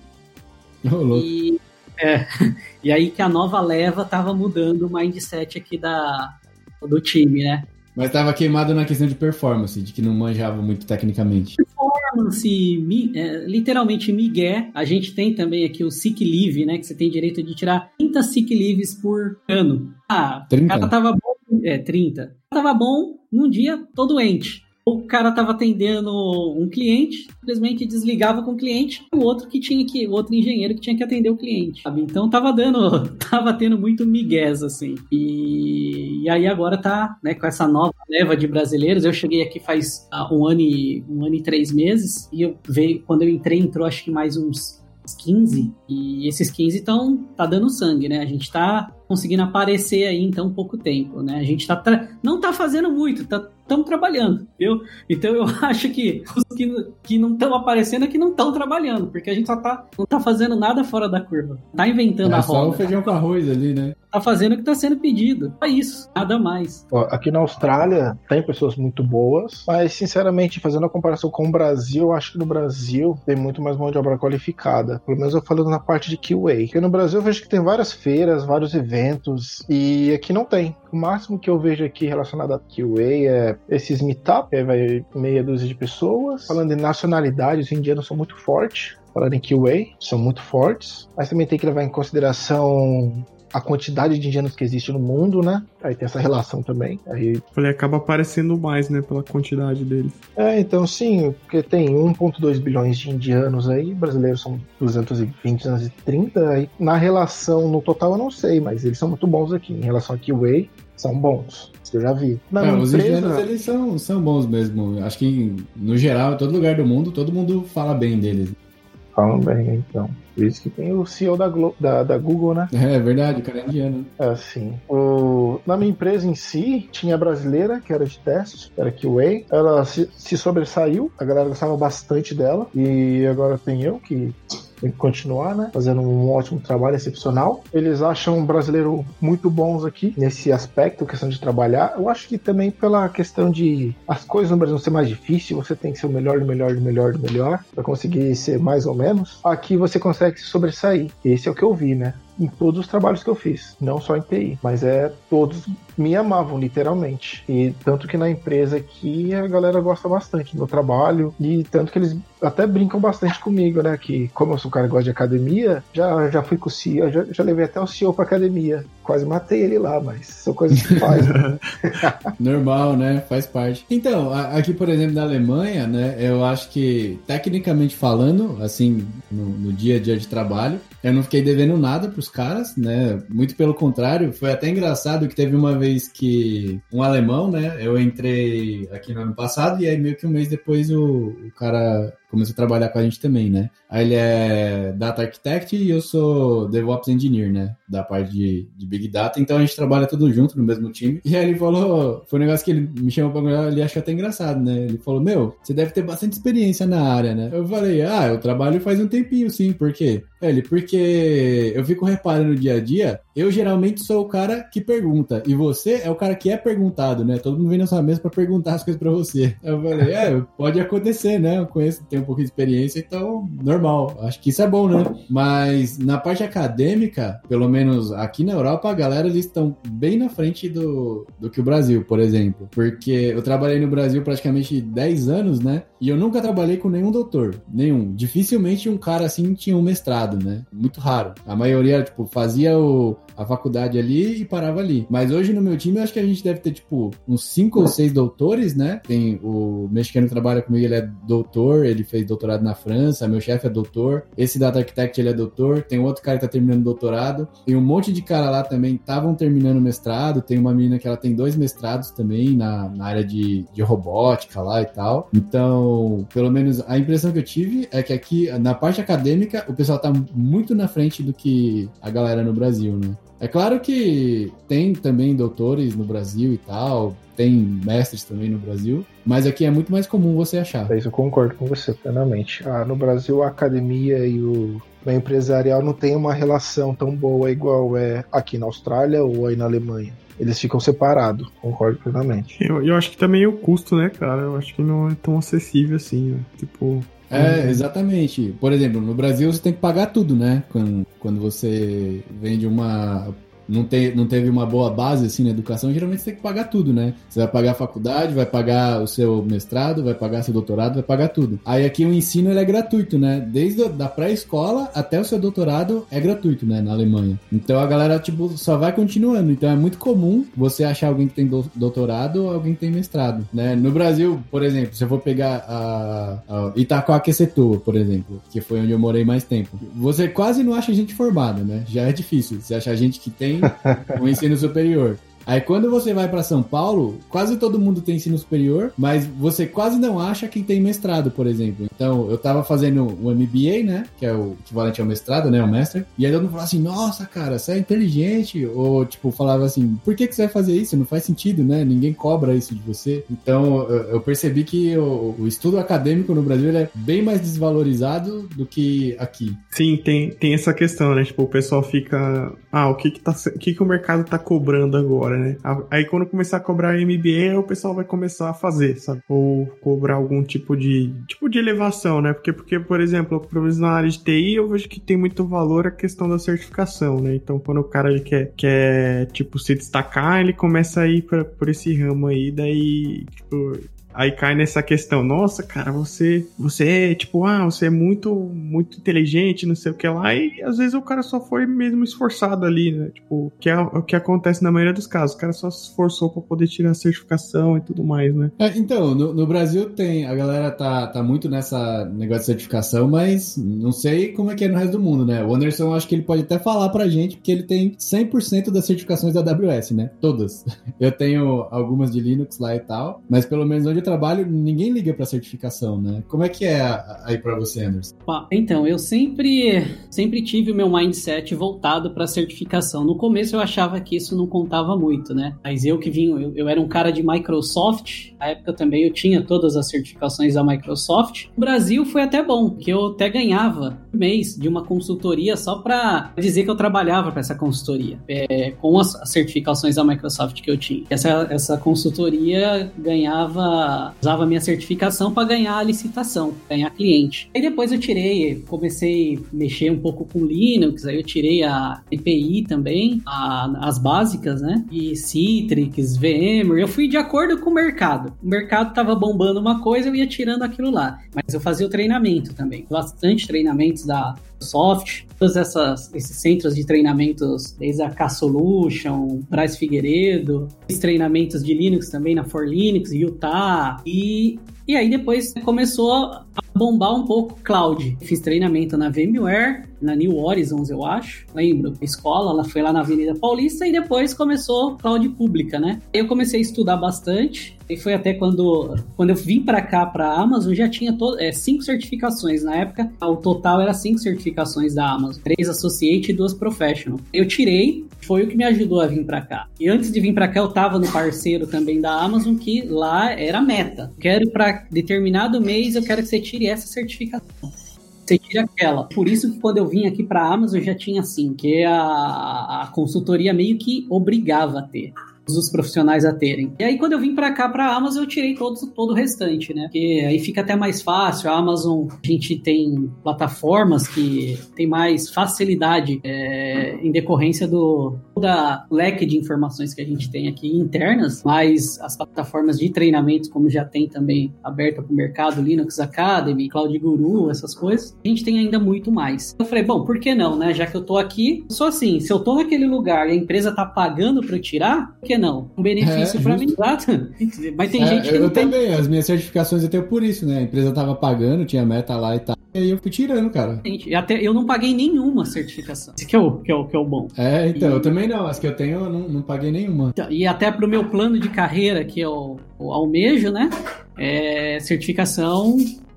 Oh, e, é, *laughs* e aí que a nova leva tava mudando o mindset aqui da, do time, né? Mas tava queimado na questão de performance, de que não manjava muito tecnicamente. Performance, mi, é, literalmente migué. A gente tem também aqui o sick leave, né? Que você tem direito de tirar 30 sick leaves por ano. Ah, 30? o cara tava bom. É, 30. Tava bom num dia, tô doente o cara estava atendendo um cliente, simplesmente desligava com o cliente, o outro que tinha que, o outro engenheiro que tinha que atender o cliente, sabe? Então tava dando, *laughs* tava tendo muito migués, assim. E, e aí agora tá, né, com essa nova leva de brasileiros, eu cheguei aqui faz uh, um ano e, um ano e três meses, e eu veio, quando eu entrei, entrou acho que mais uns 15, e esses 15 estão tá dando sangue, né? A gente tá conseguindo aparecer aí em tão pouco tempo, né? A gente tá não tá fazendo muito, tá estamos trabalhando, viu? Então eu *laughs* acho que os que, que não estão aparecendo é que não estão trabalhando, porque a gente só tá, não tá fazendo nada fora da curva. Tá inventando é a roda. Só o feijão com arroz ali, né? Tá fazendo o que tá sendo pedido. É isso, nada mais. Ó, aqui na Austrália tem pessoas muito boas, mas sinceramente, fazendo a comparação com o Brasil, eu acho que no Brasil tem muito mais mão de obra qualificada. Pelo menos eu falando na parte de QA. Porque no Brasil eu vejo que tem várias feiras, vários eventos, e aqui não tem. O máximo que eu vejo aqui relacionado a QA é esses meetup, aí vai meia dúzia de pessoas. Falando em nacionalidade, os indianos são muito fortes. Falando em QA, são muito fortes. Mas também tem que levar em consideração a quantidade de indianos que existe no mundo, né? Aí tem essa relação também. Aí... Falei, acaba aparecendo mais, né? Pela quantidade deles. É, então sim, porque tem 1,2 bilhões de indianos aí, brasileiros são 220, 230. Aí, na relação, no total eu não sei, mas eles são muito bons aqui. Em relação a QA, são bons. Isso eu já vi. Na é, os indianos, eles são, são bons mesmo. Acho que, no geral, em todo lugar do mundo, todo mundo fala bem deles. Falam bem, então. Por isso que tem o CEO da, Glo da, da Google, né? É, é verdade, o cara é indiano. É, sim. O... Na minha empresa em si, tinha a brasileira, que era de testes, era QA. Ela se, se sobressaiu, a galera gostava bastante dela. E agora tem eu, que tem que continuar, né? Fazendo um ótimo trabalho excepcional. Eles acham um brasileiro muito bons aqui nesse aspecto, questão de trabalhar. Eu acho que também pela questão de as coisas no Brasil ser mais difícil, você tem que ser o melhor do melhor do melhor do melhor para conseguir ser mais ou menos. Aqui você consegue se sobressair. Esse é o que eu vi, né? Em todos os trabalhos que eu fiz, não só em TI, mas é todos me amavam literalmente. E tanto que na empresa aqui a galera gosta bastante do meu trabalho e tanto que eles até brincam bastante comigo, né? Que como eu sou um cara que gosta de academia, já, já fui com o CEO, já, já levei até o CEO pra academia. Quase matei ele lá, mas são coisas que faz. Né? *laughs* Normal, né? Faz parte. Então, aqui, por exemplo, na Alemanha, né? Eu acho que, tecnicamente falando, assim, no, no dia a dia de trabalho, eu não fiquei devendo nada pros caras, né? Muito pelo contrário, foi até engraçado que teve uma vez que um alemão, né? Eu entrei aqui no ano passado e aí meio que um mês depois o, o cara começou a trabalhar com a gente também, né? Aí ele é Data Architect e eu sou DevOps Engineer, né? Da parte de, de Big Data. Então a gente trabalha tudo junto no mesmo time. E aí ele falou, foi um negócio que ele me chamou pra conversar, ele achou até engraçado, né? Ele falou, meu, você deve ter bastante experiência na área, né? Eu falei, ah, eu trabalho faz um tempinho, sim. Por quê? Ele, porque eu fico reparando no dia a dia, eu geralmente sou o cara que pergunta, e você é o cara que é perguntado, né? Todo mundo vem na sua mesa para perguntar as coisas para você. Eu falei, é, pode acontecer, né? Eu conheço, tenho um pouco de experiência, então normal. Acho que isso é bom, né? Mas na parte acadêmica, pelo menos aqui na Europa, a galera eles estão bem na frente do, do que o Brasil, por exemplo. Porque eu trabalhei no Brasil praticamente 10 anos, né? E eu nunca trabalhei com nenhum doutor, nenhum. Dificilmente um cara assim tinha um mestrado, né? Muito raro. A maioria, tipo, fazia o, a faculdade ali e parava ali. Mas hoje no meu time eu acho que a gente deve ter, tipo, uns cinco ou seis doutores, né? Tem o mexicano que trabalha comigo, ele é doutor, ele fez doutorado na França, meu chefe é doutor, esse Data Architect ele é doutor, tem outro cara que tá terminando doutorado, tem um monte de cara lá também estavam terminando mestrado, tem uma menina que ela tem dois mestrados também na, na área de, de robótica lá e tal. Então, pelo menos a impressão que eu tive é que aqui, na parte acadêmica, o pessoal tá muito na frente do que a galera no Brasil, né? É claro que tem também doutores no Brasil e tal, tem mestres também no Brasil, mas aqui é muito mais comum você achar. É isso eu concordo com você plenamente. Ah, no Brasil, a academia e o meio empresarial não tem uma relação tão boa igual é aqui na Austrália ou aí na Alemanha. Eles ficam separados, concordo plenamente. Eu, eu acho que também o custo, né, cara? Eu acho que não é tão acessível assim, né? Tipo, é, exatamente. Por exemplo, no Brasil você tem que pagar tudo, né? Quando, quando você vende uma não, te, não teve uma boa base assim na educação, geralmente você tem que pagar tudo, né? Você vai pagar a faculdade, vai pagar o seu mestrado, vai pagar seu doutorado, vai pagar tudo. Aí aqui o ensino é gratuito, né? Desde da pré-escola até o seu doutorado é gratuito, né? Na Alemanha. Então a galera, tipo, só vai continuando. Então é muito comum você achar alguém que tem doutorado ou alguém que tem mestrado, né? No Brasil, por exemplo, se eu for pegar a, a Itacoaquecetua, por exemplo, que foi onde eu morei mais tempo, você quase não acha gente formada, né? Já é difícil. Você achar gente que tem o ensino superior. Aí quando você vai para São Paulo, quase todo mundo tem ensino superior, mas você quase não acha quem tem mestrado, por exemplo. Então, eu tava fazendo o MBA, né, que é o equivalente ao mestrado, né, o master, e aí todo mundo falava assim, nossa, cara, você é inteligente, ou tipo, falava assim, por que que você vai fazer isso? Não faz sentido, né, ninguém cobra isso de você. Então, eu percebi que o, o estudo acadêmico no Brasil é bem mais desvalorizado do que aqui. Sim, tem, tem essa questão, né, tipo, o pessoal fica, ah, o que que, tá, o, que que o mercado tá cobrando agora? Né? Aí quando começar a cobrar MBA, o pessoal vai começar a fazer, sabe? Ou cobrar algum tipo de tipo de elevação, né? Porque, porque por exemplo, pelo menos na área de TI, eu vejo que tem muito valor a questão da certificação, né? Então, quando o cara ele quer, quer tipo, se destacar, ele começa a ir pra, por esse ramo aí, daí, tipo, Aí cai nessa questão, nossa, cara, você, você é tipo, ah, você é muito, muito inteligente, não sei o que lá, e às vezes o cara só foi mesmo esforçado ali, né? Tipo, que é o que acontece na maioria dos casos, o cara só se esforçou para poder tirar a certificação e tudo mais, né? É, então, no, no, Brasil tem, a galera tá, tá muito nessa negócio de certificação, mas não sei como é que é no resto do mundo, né? O Anderson, acho que ele pode até falar pra gente, porque ele tem 100% das certificações da AWS, né? Todas. *laughs* Eu tenho algumas de Linux lá e tal, mas pelo menos onde trabalho, ninguém liga para certificação, né? Como é que é aí para você, Anderson? Então, eu sempre, sempre tive o meu mindset voltado para certificação. No começo eu achava que isso não contava muito, né? Mas eu que vim, eu, eu era um cara de Microsoft, na época também eu tinha todas as certificações da Microsoft. O Brasil foi até bom, que eu até ganhava um mês de uma consultoria só para dizer que eu trabalhava para essa consultoria, é, com as certificações da Microsoft que eu tinha. Essa, essa consultoria ganhava usava minha certificação para ganhar a licitação, ganhar cliente. Aí depois eu tirei, comecei a mexer um pouco com Linux, aí eu tirei a EPI também, a, as básicas, né? E Citrix, VMware, eu fui de acordo com o mercado. O mercado tava bombando uma coisa, eu ia tirando aquilo lá. Mas eu fazia o treinamento também, bastante treinamentos da Microsoft, todos essas, esses centros de treinamentos, desde a K-Solution, Braz Figueiredo, os treinamentos de Linux também na For Linux, Utah, e E aí depois começou bombar um pouco cloud. Fiz treinamento na VMware, na New Horizons, eu acho. Lembro, escola, ela foi lá na Avenida Paulista e depois começou cloud pública, né? Eu comecei a estudar bastante. E foi até quando, quando eu vim para cá, para a Amazon, já tinha to, é, cinco certificações. Na época, o total era cinco certificações da Amazon: três Associate e duas Professional. Eu tirei, foi o que me ajudou a vir para cá. E antes de vir para cá, eu tava no parceiro também da Amazon, que lá era meta. Quero para determinado mês, eu quero que você tire essa certificação você tira aquela. Por isso que quando eu vim aqui para a Amazon já tinha assim, que a, a consultoria meio que obrigava a ter os profissionais a terem. E aí, quando eu vim para cá, para a Amazon, eu tirei todo, todo o restante, né? Porque aí fica até mais fácil. A Amazon, a gente tem plataformas que tem mais facilidade é, em decorrência do da leque de informações que a gente tem aqui internas, mas as plataformas de treinamento, como já tem também aberta para o mercado, Linux Academy, Cloud Guru, essas coisas, a gente tem ainda muito mais. Eu falei, bom, por que não, né? Já que eu tô aqui, só assim, se eu tô naquele lugar e a empresa tá pagando para eu tirar, por que não? Um benefício é, para mim, exato. Mas tem é, gente que eu não tem. também, as minhas certificações eu tenho por isso, né? A empresa tava pagando, tinha meta lá e tal. E aí eu fui tirando, cara. Até eu não paguei nenhuma certificação. Esse que é o, que é o, que é o bom. É, então, e... eu também não. As que eu tenho, eu não, não paguei nenhuma. Então, e até pro meu plano de carreira, que é o, o almejo, né? É, certificação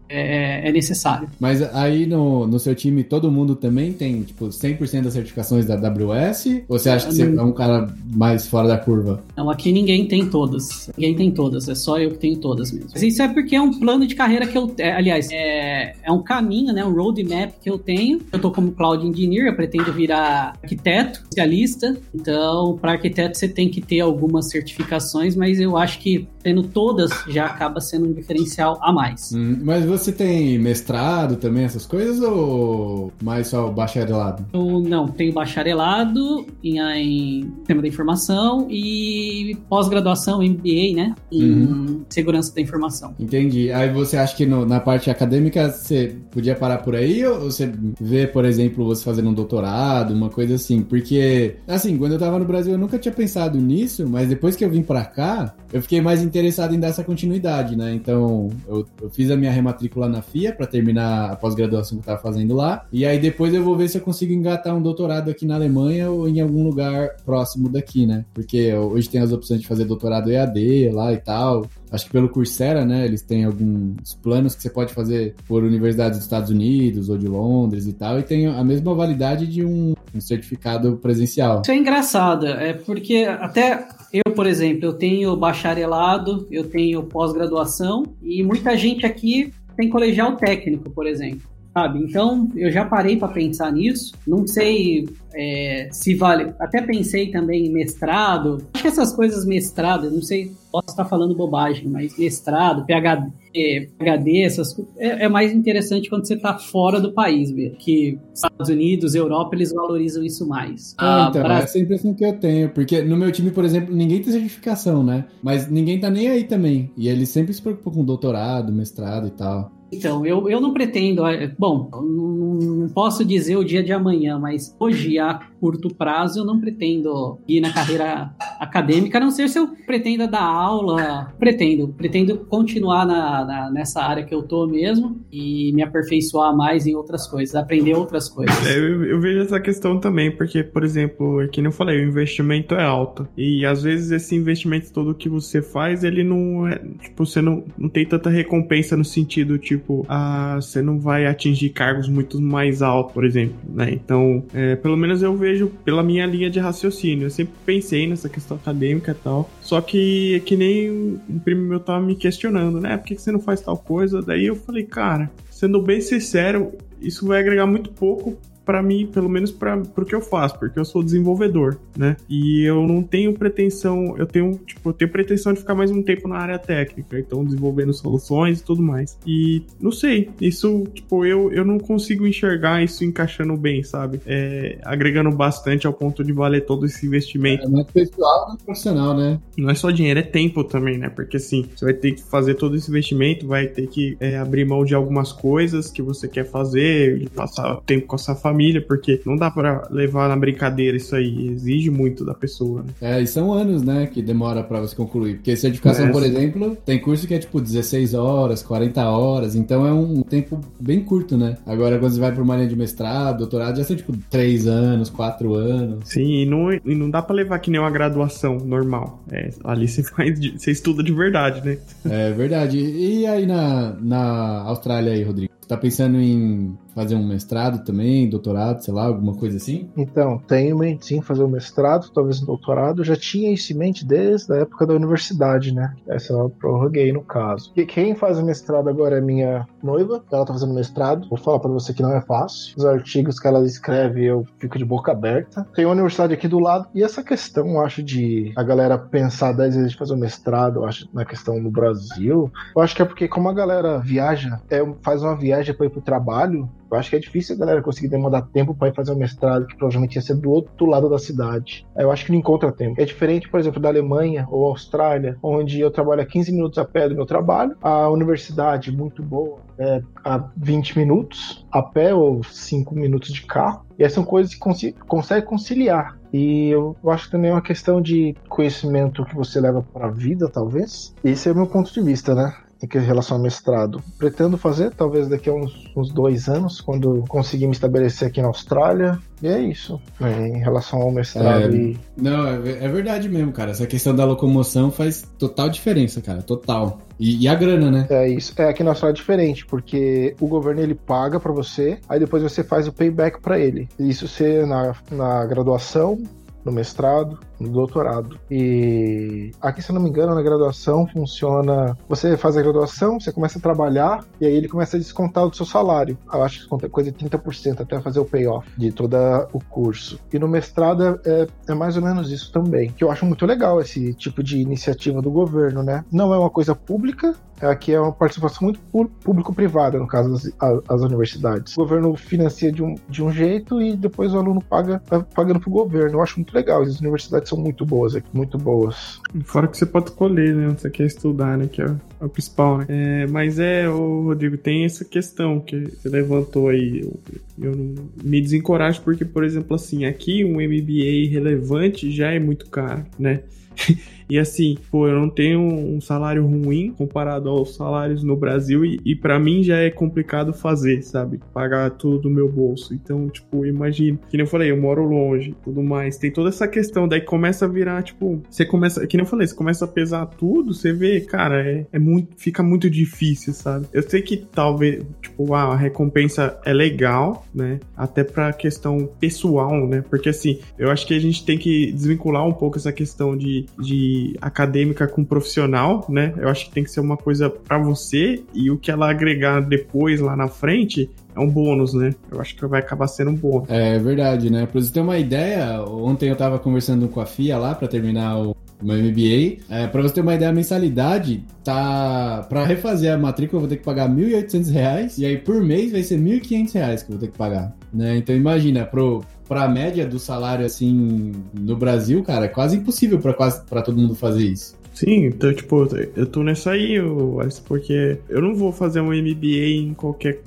é, é, necessário. Mas aí no, no seu time todo mundo também tem, tipo, 100% das certificações da AWS? Ou você acha que você é um cara mais fora da curva? Não, aqui ninguém tem todas. Ninguém tem todas, é só eu que tenho todas mesmo. Mas isso é porque é um plano de carreira que eu... É, aliás, é, é um caminho, né, um roadmap que eu tenho. Eu tô como Cloud Engineer, eu pretendo virar arquiteto, especialista. Então, para arquiteto você tem que ter algumas certificações, mas eu acho que tendo todas já acaba sendo um diferencial a mais. Hum, mas você tem mestrado também, essas coisas, ou mais só o bacharelado? Eu não, tenho bacharelado em, em sistema da informação e pós-graduação, MBA, né? Em uhum. segurança da informação. Entendi. Aí você acha que no, na parte acadêmica você podia parar por aí, ou você vê, por exemplo, você fazendo um doutorado, uma coisa assim? Porque, assim, quando eu tava no Brasil eu nunca tinha pensado nisso, mas depois que eu vim pra cá, eu fiquei mais interessado em dar essa continuidade, né? Então, eu, eu fiz a minha rematriculada matrícula na FIA para terminar a pós-graduação que eu tava fazendo lá. E aí depois eu vou ver se eu consigo engatar um doutorado aqui na Alemanha ou em algum lugar próximo daqui, né? Porque hoje tem as opções de fazer doutorado EAD lá e tal. Acho que pelo Coursera, né, eles têm alguns planos que você pode fazer por universidades dos Estados Unidos ou de Londres e tal, e tem a mesma validade de um, um certificado presencial. Isso é engraçado, é porque até eu, por exemplo, eu tenho bacharelado, eu tenho pós-graduação, e muita gente aqui tem colegial técnico, por exemplo. Sabe? Então, eu já parei para pensar nisso. Não sei é, se vale. Até pensei também em mestrado. Acho que essas coisas mestrado, não sei, posso estar falando bobagem, mas mestrado, PhD, PhD essas coisas, é, é, mais interessante quando você está fora do país, mesmo. Que Estados Unidos, Europa, eles valorizam isso mais. Ah, ah então, pra... essa é a impressão que eu tenho. Porque no meu time, por exemplo, ninguém tem certificação, né? Mas ninguém tá nem aí também. E eles sempre se preocupam com doutorado, mestrado e tal. Então, eu, eu não pretendo. É, bom, não posso dizer o dia de amanhã, mas hoje, a curto prazo, eu não pretendo ir na carreira acadêmica, a não ser se eu pretenda dar aula. Pretendo. Pretendo continuar na, na nessa área que eu tô mesmo e me aperfeiçoar mais em outras coisas, aprender outras coisas. É, eu, eu, vejo essa questão também, porque, por exemplo, é que eu falei, o investimento é alto. E às vezes esse investimento todo que você faz, ele não é. Tipo, você não, não tem tanta recompensa no sentido, tipo tipo, ah, você não vai atingir cargos muito mais altos, por exemplo, né? Então, é, pelo menos eu vejo pela minha linha de raciocínio. Eu sempre pensei nessa questão acadêmica e tal. Só que é que nem um primo meu tava me questionando, né? Por que você não faz tal coisa? Daí eu falei, cara, sendo bem sincero, isso vai agregar muito pouco para mim, pelo menos para o que eu faço, porque eu sou desenvolvedor, né? E eu não tenho pretensão, eu tenho, tipo, eu tenho pretensão de ficar mais um tempo na área técnica, então desenvolvendo soluções e tudo mais. E não sei, isso, tipo, eu, eu não consigo enxergar isso encaixando bem, sabe? É, agregando bastante ao ponto de valer todo esse investimento. É mais pessoal do profissional, né? Não é só dinheiro, é tempo também, né? Porque assim, você vai ter que fazer todo esse investimento, vai ter que é, abrir mão de algumas coisas que você quer fazer, passar tempo com a sua família família, porque não dá para levar na brincadeira isso aí, exige muito da pessoa. Né? É, e são anos, né, que demora para você concluir. Porque certificação, é, por exemplo, tem curso que é tipo 16 horas, 40 horas, então é um tempo bem curto, né? Agora, quando você vai para uma linha de mestrado, doutorado, já são tipo 3 anos, 4 anos. Sim, e não, e não dá para levar que nem uma graduação normal. É, ali você *laughs* faz, você estuda de verdade, né? É verdade. E aí na, na Austrália aí, Rodrigo? Tá pensando em fazer um mestrado também, doutorado, sei lá, alguma coisa assim? Então, tenho em mente sim fazer um mestrado, talvez um doutorado. já tinha isso em mente desde a época da universidade, né? Essa eu prorroguei no caso. E quem faz o mestrado agora é minha noiva, ela tá fazendo mestrado. Vou falar para você que não é fácil. Os artigos que ela escreve eu fico de boca aberta. Tem uma universidade aqui do lado. E essa questão, eu acho, de a galera pensar 10 vezes de fazer um mestrado, eu acho, na questão no Brasil, eu acho que é porque como a galera viaja, é, faz uma viagem para ir pro trabalho, eu acho que é difícil a galera conseguir demandar tempo para ir fazer um mestrado que provavelmente ia ser do outro lado da cidade. Eu acho que não encontra tempo. É diferente, por exemplo, da Alemanha ou Austrália, onde eu trabalho a 15 minutos a pé do meu trabalho, a universidade muito boa é a 20 minutos a pé ou 5 minutos de carro. E essas são coisas que cons consegue conciliar. E eu acho que também é uma questão de conhecimento que você leva para a vida, talvez. Esse é o meu ponto de vista, né? Em relação ao mestrado. Pretendo fazer, talvez daqui a uns, uns dois anos, quando conseguir me estabelecer aqui na Austrália. E é isso, né, em relação ao mestrado. É, e... Não, é, é, verdade mesmo, cara. Essa questão da locomoção faz total diferença, cara. Total. E, e, a grana, né? É isso. É, aqui na Austrália é diferente, porque o governo ele paga para você, aí depois você faz o payback para ele. Isso ser na, na graduação, no mestrado, no doutorado. E aqui, se eu não me engano, na graduação funciona. Você faz a graduação, você começa a trabalhar e aí ele começa a descontar do seu salário. Eu acho que coisa de 30% até fazer o payoff de todo o curso. E no mestrado é, é mais ou menos isso também. Que eu acho muito legal esse tipo de iniciativa do governo, né? Não é uma coisa pública, aqui é uma participação muito público-privada, no caso das as universidades. O governo financia de um, de um jeito e depois o aluno paga pagando para o governo. Eu acho muito legal. As universidades são muito boas aqui, muito boas. Fora que você pode escolher, né? Você quer estudar, né? Que é o, é principal, né? É, mas é, o Rodrigo, tem essa questão que você levantou aí. Eu, eu me desencorajo porque, por exemplo, assim, aqui um MBA relevante já é muito caro, né? *laughs* E assim, pô, eu não tenho um salário ruim comparado aos salários no Brasil e, e para mim já é complicado fazer, sabe? Pagar tudo do meu bolso. Então, tipo, imagina, que nem eu falei, eu moro longe, tudo mais. Tem toda essa questão, daí começa a virar, tipo, você começa, que nem eu falei, você começa a pesar tudo, você vê, cara, é, é muito, fica muito difícil, sabe? Eu sei que talvez, tipo, a recompensa é legal, né? Até pra questão pessoal, né? Porque assim, eu acho que a gente tem que desvincular um pouco essa questão de, de acadêmica com profissional, né? Eu acho que tem que ser uma coisa para você e o que ela agregar depois lá na frente é um bônus, né? Eu acho que vai acabar sendo um bônus. É verdade, né? Pra você ter uma ideia, ontem eu tava conversando com a FIA lá para terminar o meu MBA. É, para você ter uma ideia, a mensalidade tá. Para refazer a matrícula, eu vou ter que pagar R$ 1.800 e aí por mês vai ser R$ 1.500 que eu vou ter que pagar. Né? Então imagina, pro, pra média do salário assim no Brasil, cara, é quase impossível para quase para todo mundo fazer isso. Sim, então, tipo, eu tô nessa aí, Alisson, porque eu não vou fazer um MBA em qualquer.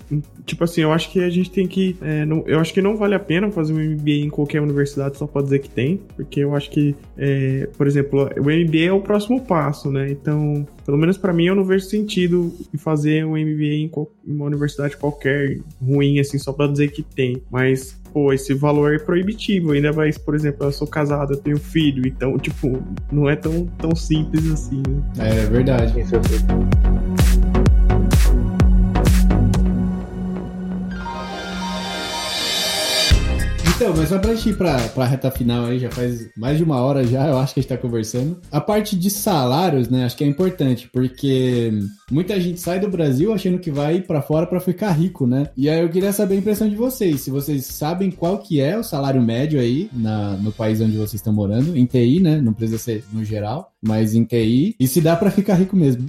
Tipo assim, eu acho que a gente tem que. É, não, eu acho que não vale a pena fazer um MBA em qualquer universidade só pra dizer que tem, porque eu acho que, é, por exemplo, o MBA é o próximo passo, né? Então, pelo menos para mim, eu não vejo sentido em fazer um MBA em, em uma universidade qualquer ruim, assim, só pra dizer que tem. Mas pô, esse valor é proibitivo. Ainda vai, por exemplo, eu sou casado, eu tenho filho, então, tipo, não é tão, tão simples assim. Né? É verdade. Isso é Então, mas só pra gente ir pra, pra reta final aí, já faz mais de uma hora já, eu acho que a gente tá conversando. A parte de salários, né, acho que é importante, porque muita gente sai do Brasil achando que vai para fora para ficar rico, né? E aí eu queria saber a impressão de vocês, se vocês sabem qual que é o salário médio aí na, no país onde vocês estão morando, em TI, né? Não precisa ser no geral, mas em TI, e se dá para ficar rico mesmo.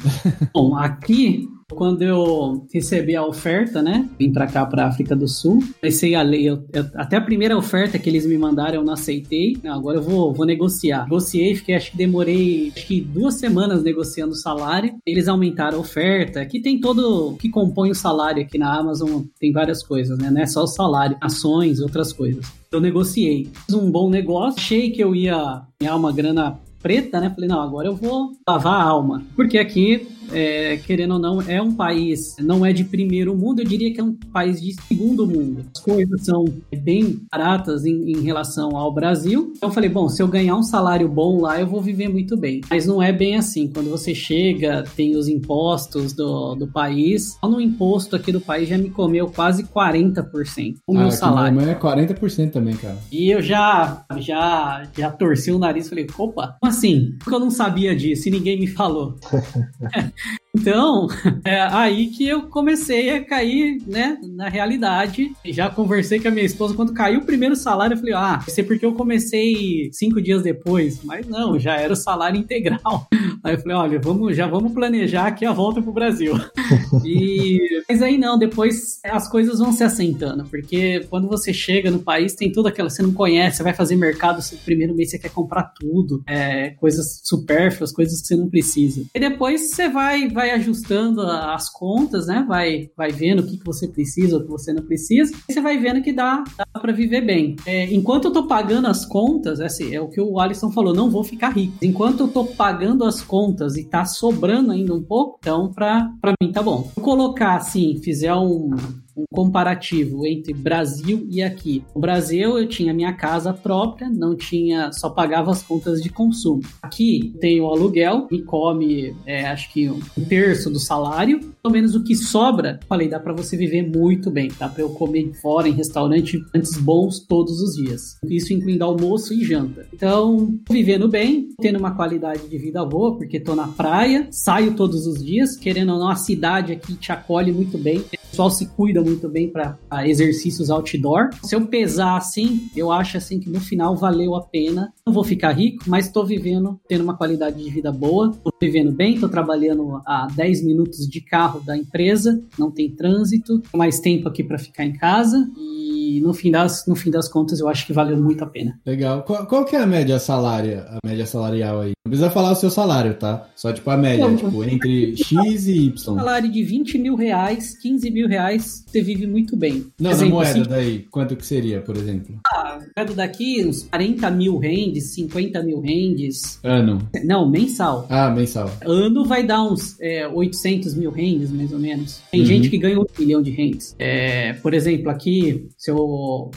Bom, aqui Quando eu recebi a oferta, né? Vim pra cá, pra África do Sul. Comecei a ler. Eu, eu, até a primeira oferta que eles me mandaram, eu não aceitei. Não, agora eu vou, vou negociar. Negociei, fiquei, acho que demorei acho que duas semanas negociando o salário. Eles aumentaram a oferta. Aqui tem todo que compõe o salário aqui na Amazon. Tem várias coisas, né? Não é só o salário, ações, outras coisas. Eu negociei. Fiz um bom negócio. Achei que eu ia ganhar uma grana preta, né? Falei, não, agora eu vou lavar a alma. Porque aqui é, querendo ou não, é um país, não é de primeiro mundo, eu diria que é um país de segundo mundo. As coisas são bem baratas em, em, relação ao Brasil. Então eu falei, bom, se eu ganhar um salário bom lá, eu vou viver muito bem. Mas não é bem assim. Quando você chega, tem os impostos do, do país. Só no imposto aqui do país já me comeu quase 40% o meu ah, salário. Minha mãe é 40% também, cara. E eu já, já, já torci o nariz e falei, opa, como assim? Porque eu não sabia disso e ninguém me falou. *laughs* Então, *laughs* é aí que eu comecei a cair, né, na realidade. Já conversei com a minha esposa, quando caiu o primeiro salário, eu falei, ah, vai ser porque eu comecei cinco dias depois. Mas não, já era o salário integral. *laughs* Aí eu falei, olha, vamos, já vamos planejar aqui a volta pro Brasil. *laughs* E... Mas aí não, depois as coisas vão se assentando, porque quando você chega no país, tem tudo aquela, você não conhece, você vai fazer mercado, no primeiro mês você quer comprar tudo, é, coisas supérfluas, coisas que você não precisa. E depois você vai, vai vai ajustando as contas, né? Vai, vai vendo o que, que você precisa, o que você não precisa, e você vai vendo que dá, dá para viver bem. É, enquanto eu tô pagando as contas, é, assim, é o que o Alisson falou, não vou ficar rico. Enquanto eu tô pagando as contas e tá sobrando ainda um pouco, então pra mim tá bom. Colocar assim, fizer um, um comparativo entre Brasil e aqui. No Brasil eu tinha minha casa própria, não tinha, só pagava as contas de consumo. Aqui tenho o aluguel, me come, é, acho que um terço do salário, pelo menos o que sobra, falei, dá para você viver muito bem, dá para eu comer fora em restaurantes bons todos os dias. Isso incluindo almoço e janta. Então, vivendo bem, tendo uma qualidade de vida boa, porque tô na praia, saio todos os dias, querendo ou não, a cidade aqui te acolhe muito bem, pessoal se cuida muito bem para exercícios outdoor. Se eu pesar assim, eu acho assim que no final valeu a pena. Não vou ficar rico, mas estou vivendo, tendo uma qualidade de vida boa, estou vivendo bem, estou trabalhando a 10 minutos de carro da empresa, não tem trânsito, mais tempo aqui para ficar em casa e no fim das no fim das contas eu acho que valeu muito a pena. Legal. Qual, qual que é a média salária, a média salarial aí? Não precisa falar o seu salário, tá? Só tipo a média, então, tipo entre X e Y. salário de 20 mil reais, 15 mil reais, você vive muito bem. Não, exemplo, na moeda assim, daí, quanto que seria, por exemplo? Ah, moeda daqui, uns 40 mil rendes, 50 mil rendes. Ano? Não, mensal. Ah, mensal. Ano vai dar uns é, 800 mil rendes, mais ou menos. Tem uhum. gente que ganha um milhão de rendes. É, por exemplo, aqui, se eu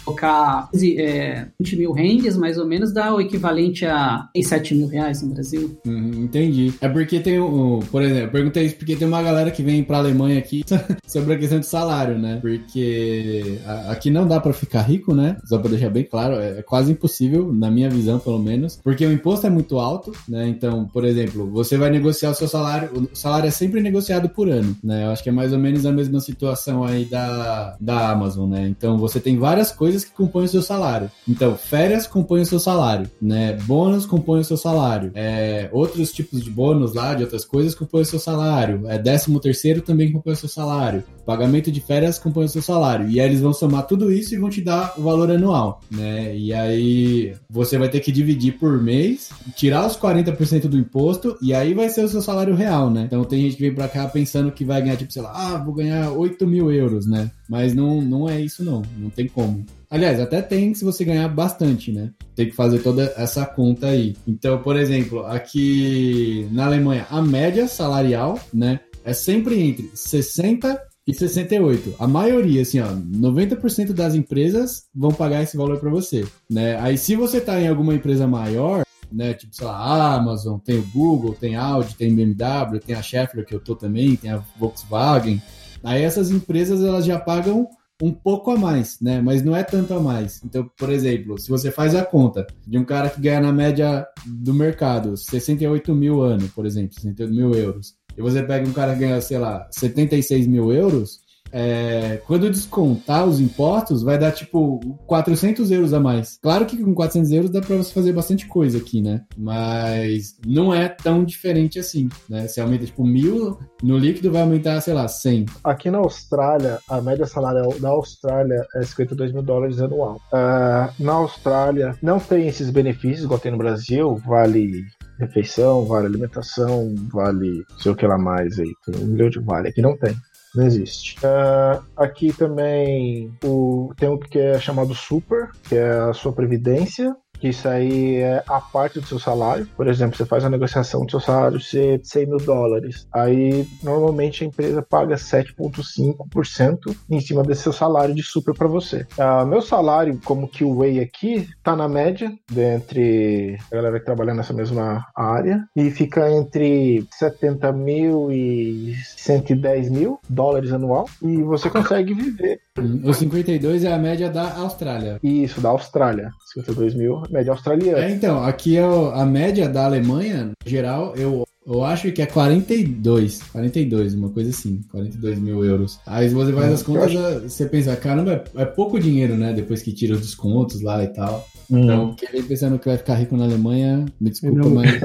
colocar é, 20 mil rendes, mais ou menos, dá o equivalente a 7 mil reais no Brasil. Uhum, entendi. É porque tem, um, por exemplo, perguntei isso porque tem uma galera que vem pra Alemanha aqui *laughs* sobre a questão de salário, né? Porque aqui não dá para ficar rico, né? Só pra deixar bem claro, é, é quase impossível, na minha visão, pelo menos, porque o imposto é muito alto, né? Então, por exemplo, você vai negociar o seu salário, o salário é sempre negociado por ano, né? Eu acho que é mais ou menos a mesma situação aí da, da Amazon, né? Então, você tem várias coisas que compõem o seu salário. Então, férias compõem o seu salário, né? Bônus compõem o seu salário. É, outros tipos de bônus lá, de outras coisas, compõem o seu salário. É, décimo terceiro também compõe o seu salário. Pagamento de férias compõe o seu salário. E aí eles vão somar tudo isso e vão te dar o valor anual, né? E aí você vai ter que dividir por mês, tirar os 40% do imposto e aí vai ser o seu salário real, né? Então tem gente que vem pra cá pensando que vai ganhar, tipo, sei lá, ah, vou ganhar 8 mil euros, né? Mas não, não é isso não, não tem como. Aliás, até tem se você ganhar bastante, né? Tem que fazer toda essa conta aí. Então, por exemplo, aqui na Alemanha, a média salarial, né, é sempre entre 60 e 68. A maioria, assim, ó, 90% das empresas vão pagar esse valor para você, né? Aí se você tá em alguma empresa maior, né, tipo, sei lá, Amazon, tem o Google, tem Audi, tem BMW, tem a Schaeffler que eu tô também, tem a Volkswagen. Aí essas empresas elas já pagam um pouco a mais, né? Mas não é tanto a mais. Então, por exemplo, se você faz a conta de um cara que ganha na média do mercado 68 mil ano, por exemplo, 68 mil euros, e você pega um cara que ganha, sei lá, 76 mil euros, é, quando descontar os impostos, vai dar tipo 400 euros a mais. Claro que com 400 euros dá pra você fazer bastante coisa aqui, né? Mas não é tão diferente assim, né? Se aumenta tipo mil, no líquido vai aumentar, sei lá, 100. Aqui na Austrália, a média salarial da Austrália é 52 mil dólares anual. Uh, na Austrália, não tem esses benefícios igual tem no Brasil, vale refeição, vale alimentação, vale sei o que lá mais aí. Tem um milhão de vale. Aqui não tem. Não existe. Uh, aqui também o, tem o que é chamado super, que é a sua previdência isso aí é a parte do seu salário. Por exemplo, você faz a negociação do seu salário ser 100 mil dólares. Aí, normalmente, a empresa paga 7,5% em cima desse seu salário de super para você. Uh, meu salário, como que o Way aqui, tá na média entre a galera que trabalha nessa mesma área e fica entre 70 mil e 110 mil dólares anual e você consegue viver. O 52 é a média da Austrália. Isso, da Austrália. 52 mil média australiana. É, então, aqui é a média da Alemanha, geral, eu eu acho que é 42, 42, uma coisa assim, 42 mil euros. Aí você faz as contas, você pensa, caramba, é, é pouco dinheiro, né? Depois que tira os descontos lá e tal. Hum. Então, quem pensando que vai ficar rico na Alemanha, me desculpa, *laughs* não, mas.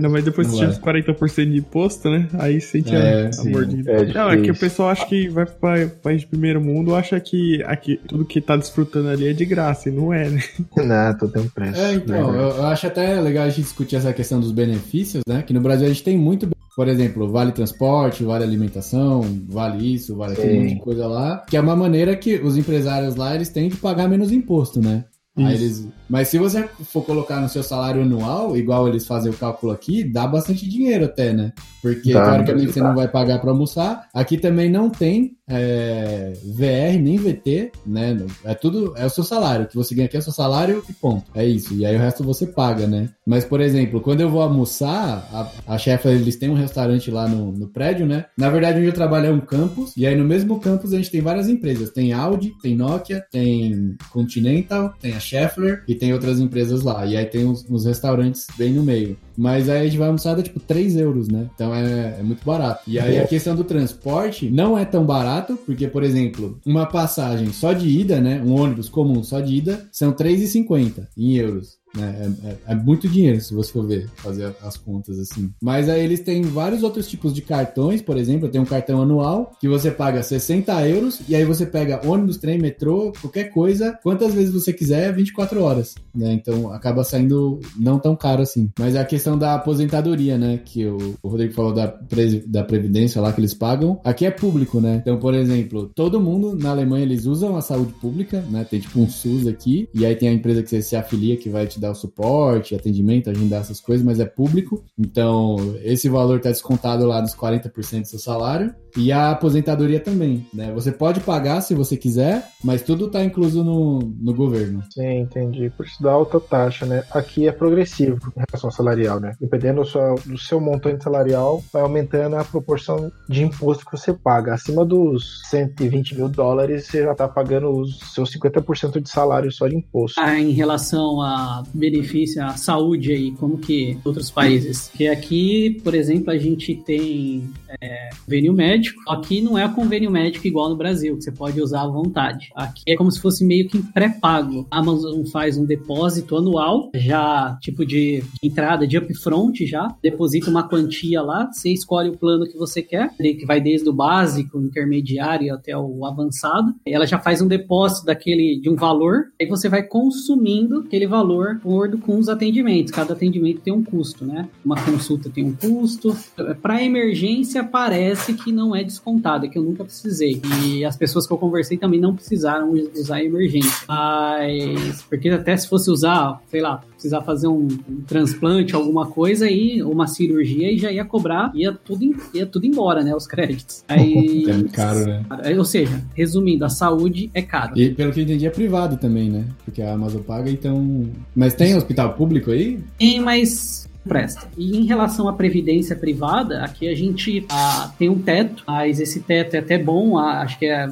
Não, mas depois que tira os 40% de imposto, né? Aí sente é, a, a mordida. É não, é que o pessoal acha que vai para país de primeiro mundo, acha que aqui, tudo que tá desfrutando ali é de graça, e não é, né? Não, tudo tem um preço. É, então, eu, eu, acho até legal a gente discutir essa questão dos benefícios, né? Que no Brasil a gente tem muito por exemplo, vale transporte, vale alimentação, vale isso, vale aquele monte de coisa lá, que é uma maneira que os empresários lá eles têm de pagar menos imposto, né? Eles... Mas se você for colocar no seu salário anual, igual eles fazem o cálculo aqui, dá bastante dinheiro até, né? Porque dá, teoricamente você não vai pagar para almoçar. Aqui também não tem é, VR nem VT, né? É tudo, é o seu salário. O que você ganha aqui é o seu salário e ponto. É isso. E aí o resto você paga, né? Mas, por exemplo, quando eu vou almoçar, a, a chefa, eles têm um restaurante lá no, no prédio, né? Na verdade, onde eu trabalho é um campus. E aí no mesmo campus a gente tem várias empresas. Tem Audi, tem Nokia, tem Continental, tem a Scheffler e tem outras empresas lá. E aí tem uns, uns restaurantes bem no meio. Mas aí a gente vai almoçar dá tipo 3 euros, né? Então é, é muito barato. E aí a questão do transporte não é tão barato, porque, por exemplo, uma passagem só de ida, né? Um ônibus comum só de ida, são 3,50 em euros. Né? É, é, é, muito dinheiro, se você for ver, fazer as contas assim. Mas aí eles têm vários outros tipos de cartões, por exemplo, tem um cartão anual que você paga 60 euros e aí você pega ônibus, trem, metrô, qualquer coisa, quantas vezes você quiser, 24 horas, né? Então acaba saindo não tão caro assim. Mas é a questão da aposentadoria, né? Que o, o Rodrigo falou da, pre, da previdência lá que eles pagam, aqui é público, né? Então, por exemplo, todo mundo na Alemanha eles usam a saúde pública, né? Tem tipo um SUS aqui, e aí tem a empresa que você se afilia que vai te dar dar o suporte, atendimento, agendar essas coisas, mas é público. Então, esse valor está descontado lá dos 40% do seu salário. E a aposentadoria também, né? Você pode pagar se você quiser, mas tudo está incluso no, no governo. Sim, entendi. Por isso dá alta taxa, né? Aqui é progressivo em relação salarial, né? Dependendo do seu, do seu montante salarial, vai aumentando a proporção de imposto que você paga. Acima dos 120 mil dólares, você já está pagando os seus 50% de salário só de imposto. Ah, em relação a benefício, a saúde aí, como que outros países? Que aqui, por exemplo, a gente tem é, convênio médico. Aqui não é convênio médico igual no Brasil, que você pode usar à vontade. Aqui é como se fosse meio que pré-pago. A Amazon faz um depósito anual, já tipo de, entrada, de upfront já, deposita uma quantia lá, você escolhe o plano que você quer, que vai desde o básico, intermediário até o avançado. Ela já faz um depósito daquele de um valor, aí você vai consumindo aquele valor acordo com os atendimentos. Cada atendimento tem um custo, né? Uma consulta tem um custo. Para emergência parece que não é descontada, que eu nunca precisei. E as pessoas que eu conversei também não precisaram usar emergência. Mas, porque até se fosse usar, sei lá, precisar fazer um, um transplante, alguma coisa, aí, uma cirurgia, e já ia cobrar, ia tudo, ia tudo embora, né? Os créditos. *laughs* Aí, é caro, né? Ou seja, resumindo, a saúde é caro. E pelo que eu entendi, é privado também, né? Porque a Amazon paga, então. Mas tem hospital público aí? Tem, mas presta. E em relação à previdência privada, aqui a gente ah, tem um teto, mas esse teto é até bom, ah, acho que é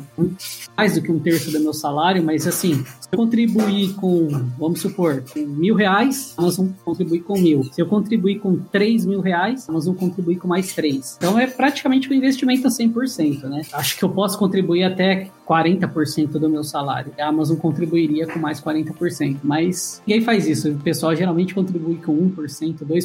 mais do que um terço do meu salário, mas assim, se eu contribuir com, vamos supor, com mil reais, nós vamos contribuir com mil. Se eu contribuir com três mil reais, nós vamos contribuir com mais três. Então é praticamente um investimento a 100%, né? Acho que eu posso contribuir até 40% do meu salário. A Amazon contribuiria com mais 40%, mas ninguém faz isso. O pessoal geralmente contribui com 1%, 2%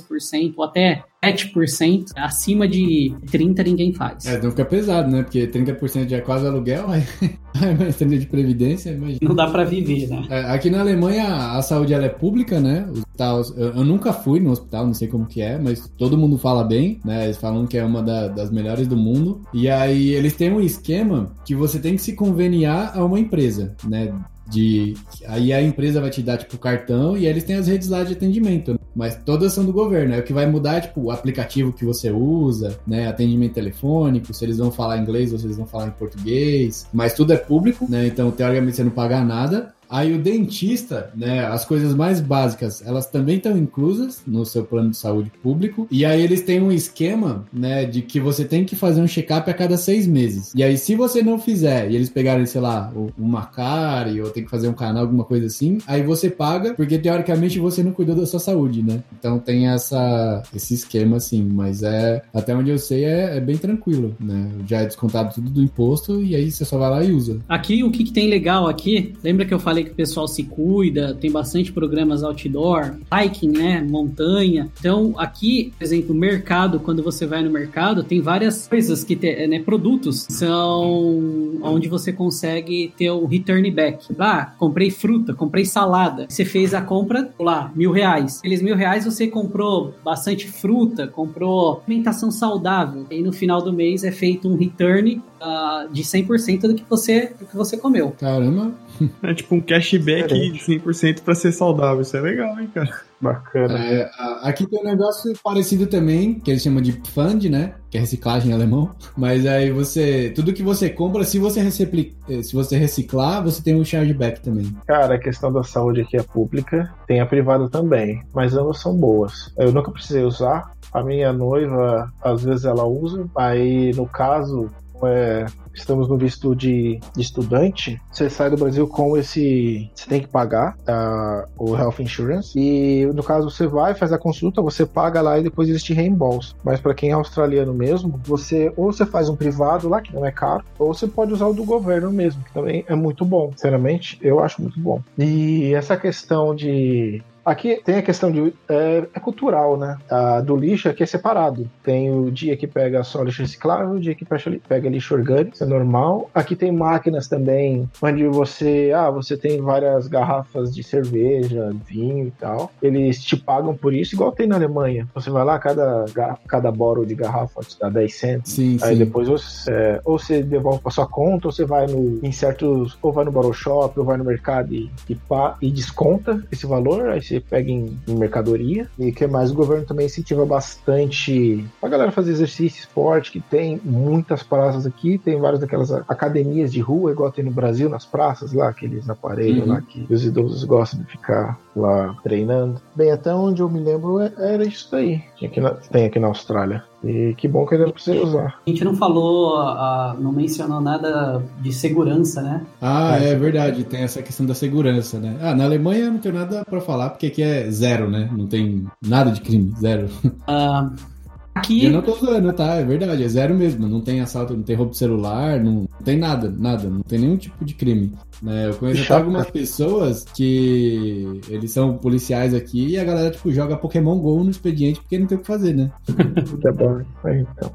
ou até 7%. Acima de 30% ninguém faz. É, não fica pesado, né? Porque 30% já é quase aluguel, aí, *laughs* mais 30% de previdência, imagina. Não dá para viver, né? É, aqui na Alemanha a saúde ela é pública, né? Hospitais, eu, eu, nunca fui no hospital, não sei como que é, mas todo mundo fala bem, né? Eles falam que é uma da, das melhores do mundo. E aí eles têm um esquema que você tem que se conveniar a uma empresa, né? de aí a empresa vai te dar tipo cartão e eles têm as redes lá de atendimento, né? Mas todas são do governo. Aí o que vai mudar é tipo o aplicativo que você usa, né, atendimento telefônico, se eles vão falar inglês ou se eles vão falar em português, mas tudo é público, né? Então teoricamente você não paga nada. Aí o dentista, né, as coisas mais básicas, elas também estão inclusas no seu plano de saúde público. E aí eles têm um esquema, né, de que você tem que fazer um check-up a cada seis meses. E aí se você não fizer, e eles pegarem, sei lá, uma cárie, ou tem que fazer um canal, alguma coisa assim, aí você paga, porque teoricamente você não cuidou da sua saúde, né? Então tem essa, esse esquema assim, mas é, até onde eu sei, é, é bem tranquilo, né? Já é descontado tudo do imposto e aí você só vai lá e usa. Aqui, o que, que tem legal aqui, lembra que eu falei que o pessoal se cuida, tem bastante programas outdoor, hiking, né, montanha. Então, aqui, por exemplo, mercado, quando você vai no mercado, tem várias coisas que tem, né, produtos são onde você consegue ter o return back. Ah, comprei fruta, comprei salada. Você fez a compra, lá, mil reais. Aqueles mil reais você comprou bastante fruta, comprou alimentação saudável. E no final do mês é feito um return uh, de 100% do que você do que você comeu. Caramba. *laughs* É tipo um cashback de 100% para ser saudável. Isso é legal, hein, cara? Bacana. É, aqui tem um negócio parecido também, que eles chamam de fund, né? Que é reciclagem em alemão. *laughs* Mas aí você. Tudo que você compra, se você, recicli, eh, se você reciclar, você tem um chargeback também. Cara, a questão da saúde aqui é pública, tem a privada também. Mas ambas são boas. Eu nunca precisei usar. A minha noiva, às vezes ela usa. Aí, no caso, é, estamos no visto de, de, estudante, você sai do Brasil com esse. Você tem que pagar uh, o Health Insurance. E no caso, você vai, faz a consulta, você paga lá e depois eles te reembolsam. Mas para quem é australiano mesmo, você ou você faz um privado lá, que não é caro, ou você pode usar o do governo mesmo, que também é muito bom. Sinceramente, eu acho muito bom. E essa questão de Aqui tem a questão de. É, é cultural, né? A, do lixo aqui é separado. Tem o dia que pega só lixo reciclável, o dia que pega lixo orgânico, isso é normal. Aqui tem máquinas também, onde você. Ah, você tem várias garrafas de cerveja, vinho e tal. Eles te pagam por isso, igual tem na Alemanha. Você vai lá, cada, cada bottle de garrafa te dá 10 centos. Sim, Aí sim. depois você, é, ou você devolve pra sua conta, ou você vai no, em certos. Ou vai no bottle shop, ou vai no mercado e, e, pá, e desconta esse valor. Aí você pega em, em, mercadoria. E que mais? O governo também incentiva bastante a galera fazer exercício, esporte, que tem muitas praças aqui, tem várias daquelas academias de rua, igual tem no Brasil, nas praças lá, aqueles aparelhos uhum. lá que os idosos gostam de ficar lá treinando. Bem, até onde eu me lembro é, era isso daí. Aqui na, tem aqui na Austrália. E que bom que ainda pra você usar. A gente não falou, não mencionou nada de segurança, né? Ah, é verdade, tem essa questão da segurança, né? Ah, na Alemanha não tem nada para falar, porque aqui é zero, né? Não tem nada de crime, zero. Uh, *laughs* aqui... Eu não tô zoando, tá? É verdade, é zero mesmo. Não tem assalto, não tem roubo de celular, não tem nada, nada. Não tem nenhum tipo de crime. Né? Eu conheço até algumas *laughs* pessoas que eles são policiais aqui e a galera, tipo, joga Pokémon GO no expediente porque não tem o que fazer, né? *laughs* Tá bom. Então.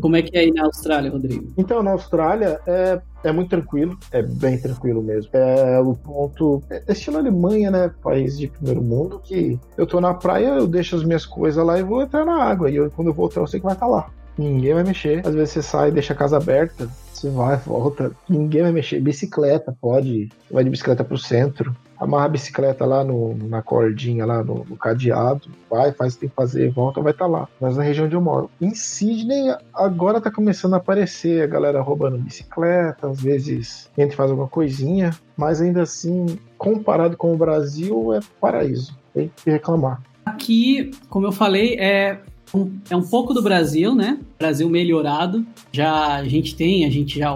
Como é que é aí na Austrália, Rodrigo? Então, na Austrália é, é muito tranquilo, é bem tranquilo mesmo. É o ponto. É estilo Alemanha, né? País de primeiro mundo, que eu tô na praia, eu deixo as minhas coisas lá e vou entrar na água. E eu, quando eu voltar, eu sei que vai estar lá. Ninguém vai mexer. Às vezes você sai e deixa a casa aberta, você vai, volta, ninguém vai mexer. Bicicleta, pode, vai de bicicleta pro centro, amarra a bicicleta lá no, na cordinha, lá no, no, cadeado, vai, faz o que tem que fazer, volta, vai estar tá lá. Mas na região onde eu moro. Em Sydney, agora tá começando a aparecer a galera roubando bicicleta, às vezes a gente faz alguma coisinha, mas ainda assim, comparado com o Brasil, é paraíso. Tem que reclamar. Aqui, como eu falei, é é um pouco do Brasil, né? Brasil melhorado. Já a gente tem, a gente já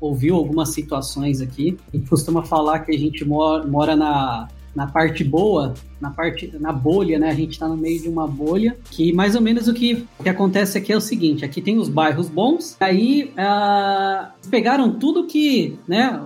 ouviu algumas situações aqui. A gente costuma falar que a gente mora, mora na, na parte boa na parte na bolha, né? A gente está no meio de uma bolha que mais ou menos o que, que acontece aqui é o seguinte: aqui tem os bairros bons, aí uh, pegaram tudo que, né?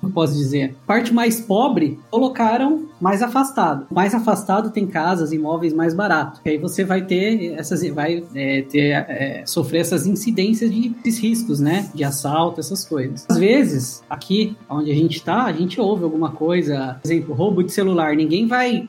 Como posso dizer? Parte mais pobre colocaram mais afastado. Mais afastado tem casas, imóveis mais baratos. E aí você vai ter essas, vai é, ter é, sofrer essas incidências de esses riscos, né? De assalto, essas coisas. Às vezes aqui onde a gente está, a gente ouve alguma coisa, por exemplo, roubo de celular. Ninguém vai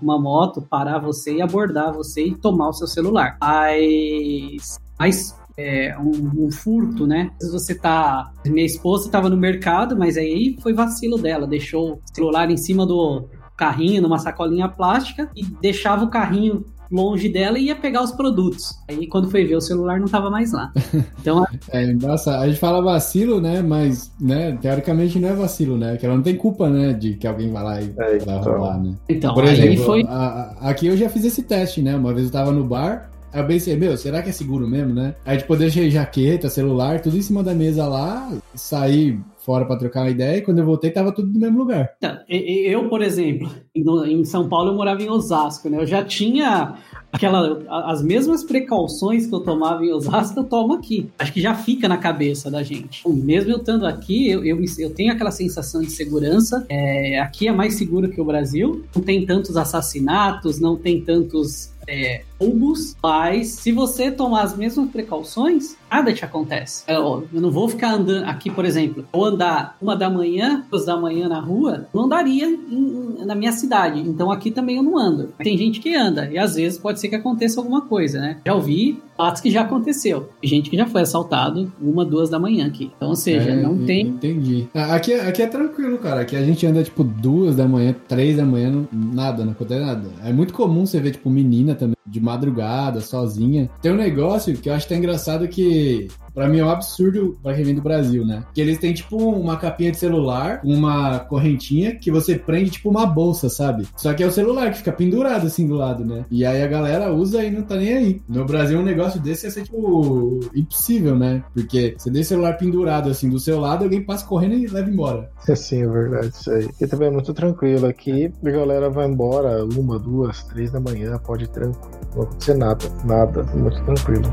uma moto parar você e abordar você e tomar o seu celular. Mas, mas é, um, um, furto, né? Às vezes você tá. Minha esposa estava no mercado, mas aí foi vacilo dela, deixou o celular em cima do carrinho, numa sacolinha plástica, e deixava o carrinho longe dela e ia pegar os produtos. Aí quando foi ver o celular não estava mais lá. Então, *laughs* é, nossa, a gente fala vacilo, né? Mas, né, teoricamente não é vacilo, né? Que ela não tem culpa, né, de que alguém vai lá e é, vai então. roubar, né? Então, Por exemplo, foi... a, a, aqui eu já fiz esse teste, né? Uma vez eu tava no bar, Aí eu pensei, meu, será que é seguro mesmo, né? Aí, tipo, eu deixei jaqueta, celular, tudo em cima da mesa lá, saí fora para trocar uma ideia e quando eu voltei tava tudo no mesmo lugar. Eu, por exemplo, em São Paulo eu morava em Osasco, né? Eu já tinha aquela as mesmas precauções que eu tomava em Osasco, eu tomo aqui. Acho que já fica na cabeça da gente. Mesmo eu estando aqui, eu, eu, eu, tenho aquela sensação de segurança. É, aqui é mais seguro que o Brasil. Não tem tantos assassinatos, não tem tantos é, roubos, mas se você tomar as mesmas precauções, nada te acontece. Eu, eu, não vou ficar andando aqui, por exemplo, ou andar uma da manhã, duas da manhã na rua, não andaria em, na minha cidade. Então aqui também eu não ando. Tem gente que anda e às vezes pode ser que aconteça alguma coisa, né? Já ouvi fatos que já aconteceu. Gente que já foi assaltado uma, duas da manhã aqui. Então, ou seja, é, não tem. Entendi. Ah, aqui, é, aqui é tranquilo, cara. Aqui a gente anda tipo duas da manhã, três da manhã, nada, não acontece nada. É muito comum você ver, tipo, menina também de madrugada, sozinha. Tem um negócio que eu acho até engraçado que Pra mim é um absurdo pra quem vem do Brasil, né? Que eles têm, tipo, uma capinha de celular, uma correntinha que você prende, tipo, uma bolsa, sabe? Só que é o celular que fica pendurado assim do lado, né? E aí a galera usa e não tá nem aí. No Brasil, um negócio desse ia ser, tipo, impossível, né? Porque você deixa o celular pendurado assim do seu lado, alguém passa correndo e leva embora. É sim, é verdade, isso aí. E também é muito tranquilo. Aqui a galera vai embora uma, duas, três da manhã, pode tranquilo. Não vai acontecer nada, nada. Muito tranquilo.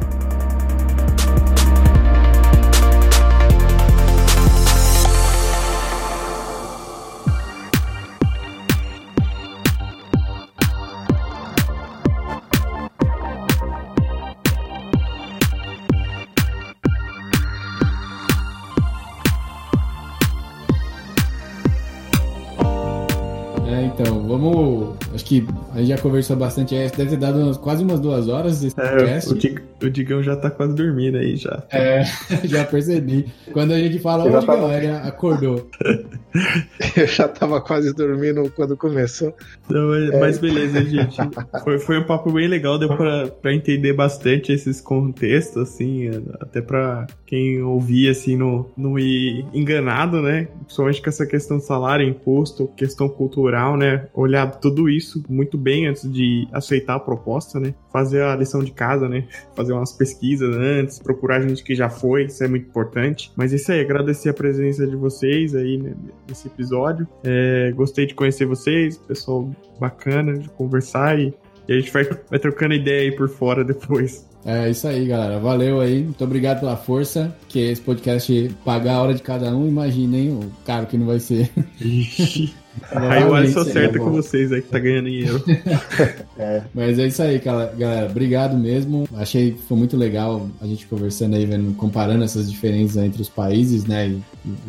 Que a gente já conversou bastante, é, deve ter dado umas, quase umas duas horas desse é, O, Dig, o Digão já tá quase dormindo aí já. É, *laughs* já percebi. Quando a gente fala, ô Digão, tava... ele acordou. *laughs* Eu já tava quase dormindo quando começou. Não, mas, é. mas, beleza, gente. Foi, foi um papo bem legal, deu pra, pra entender bastante esses contextos, assim, até pra quem ouvir, assim, não, não ir enganado, né? Principalmente com essa questão do salário, imposto, questão cultural, né? Olhar tudo isso isso muito bem antes de aceitar a proposta, né? Fazer a lição de casa, né? Fazer umas pesquisas antes, procurar gente que já foi, isso é muito importante. Mas isso aí, agradecer a presença de vocês aí né, nesse episódio. É, gostei de conhecer vocês, pessoal bacana de conversar e, e a gente vai, vai trocando ideia aí por fora depois. É isso aí, galera. Valeu aí. Muito obrigado pela força. Que esse podcast pagar a hora de cada um, imaginem o caro que não vai ser. *laughs* Aí o Alisson acerta com vocês aí que tá ganhando dinheiro. *laughs* é. Mas é isso aí, galera. Obrigado mesmo. Achei que foi muito legal a gente conversando aí, vendo, comparando essas diferenças entre os países, né? E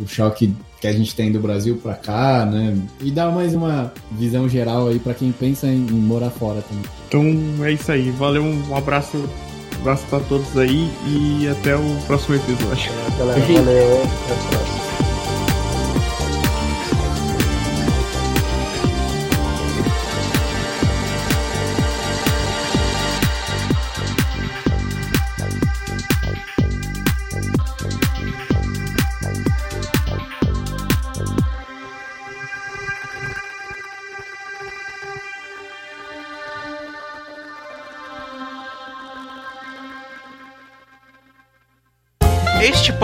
o choque que a gente tem do Brasil para cá, né? E dar mais uma visão geral aí para quem pensa em, em, morar fora também. Então é isso aí. Valeu, um abraço, um abraço para todos aí e até o próximo episódio. É, galera, valeu. Até a próxima.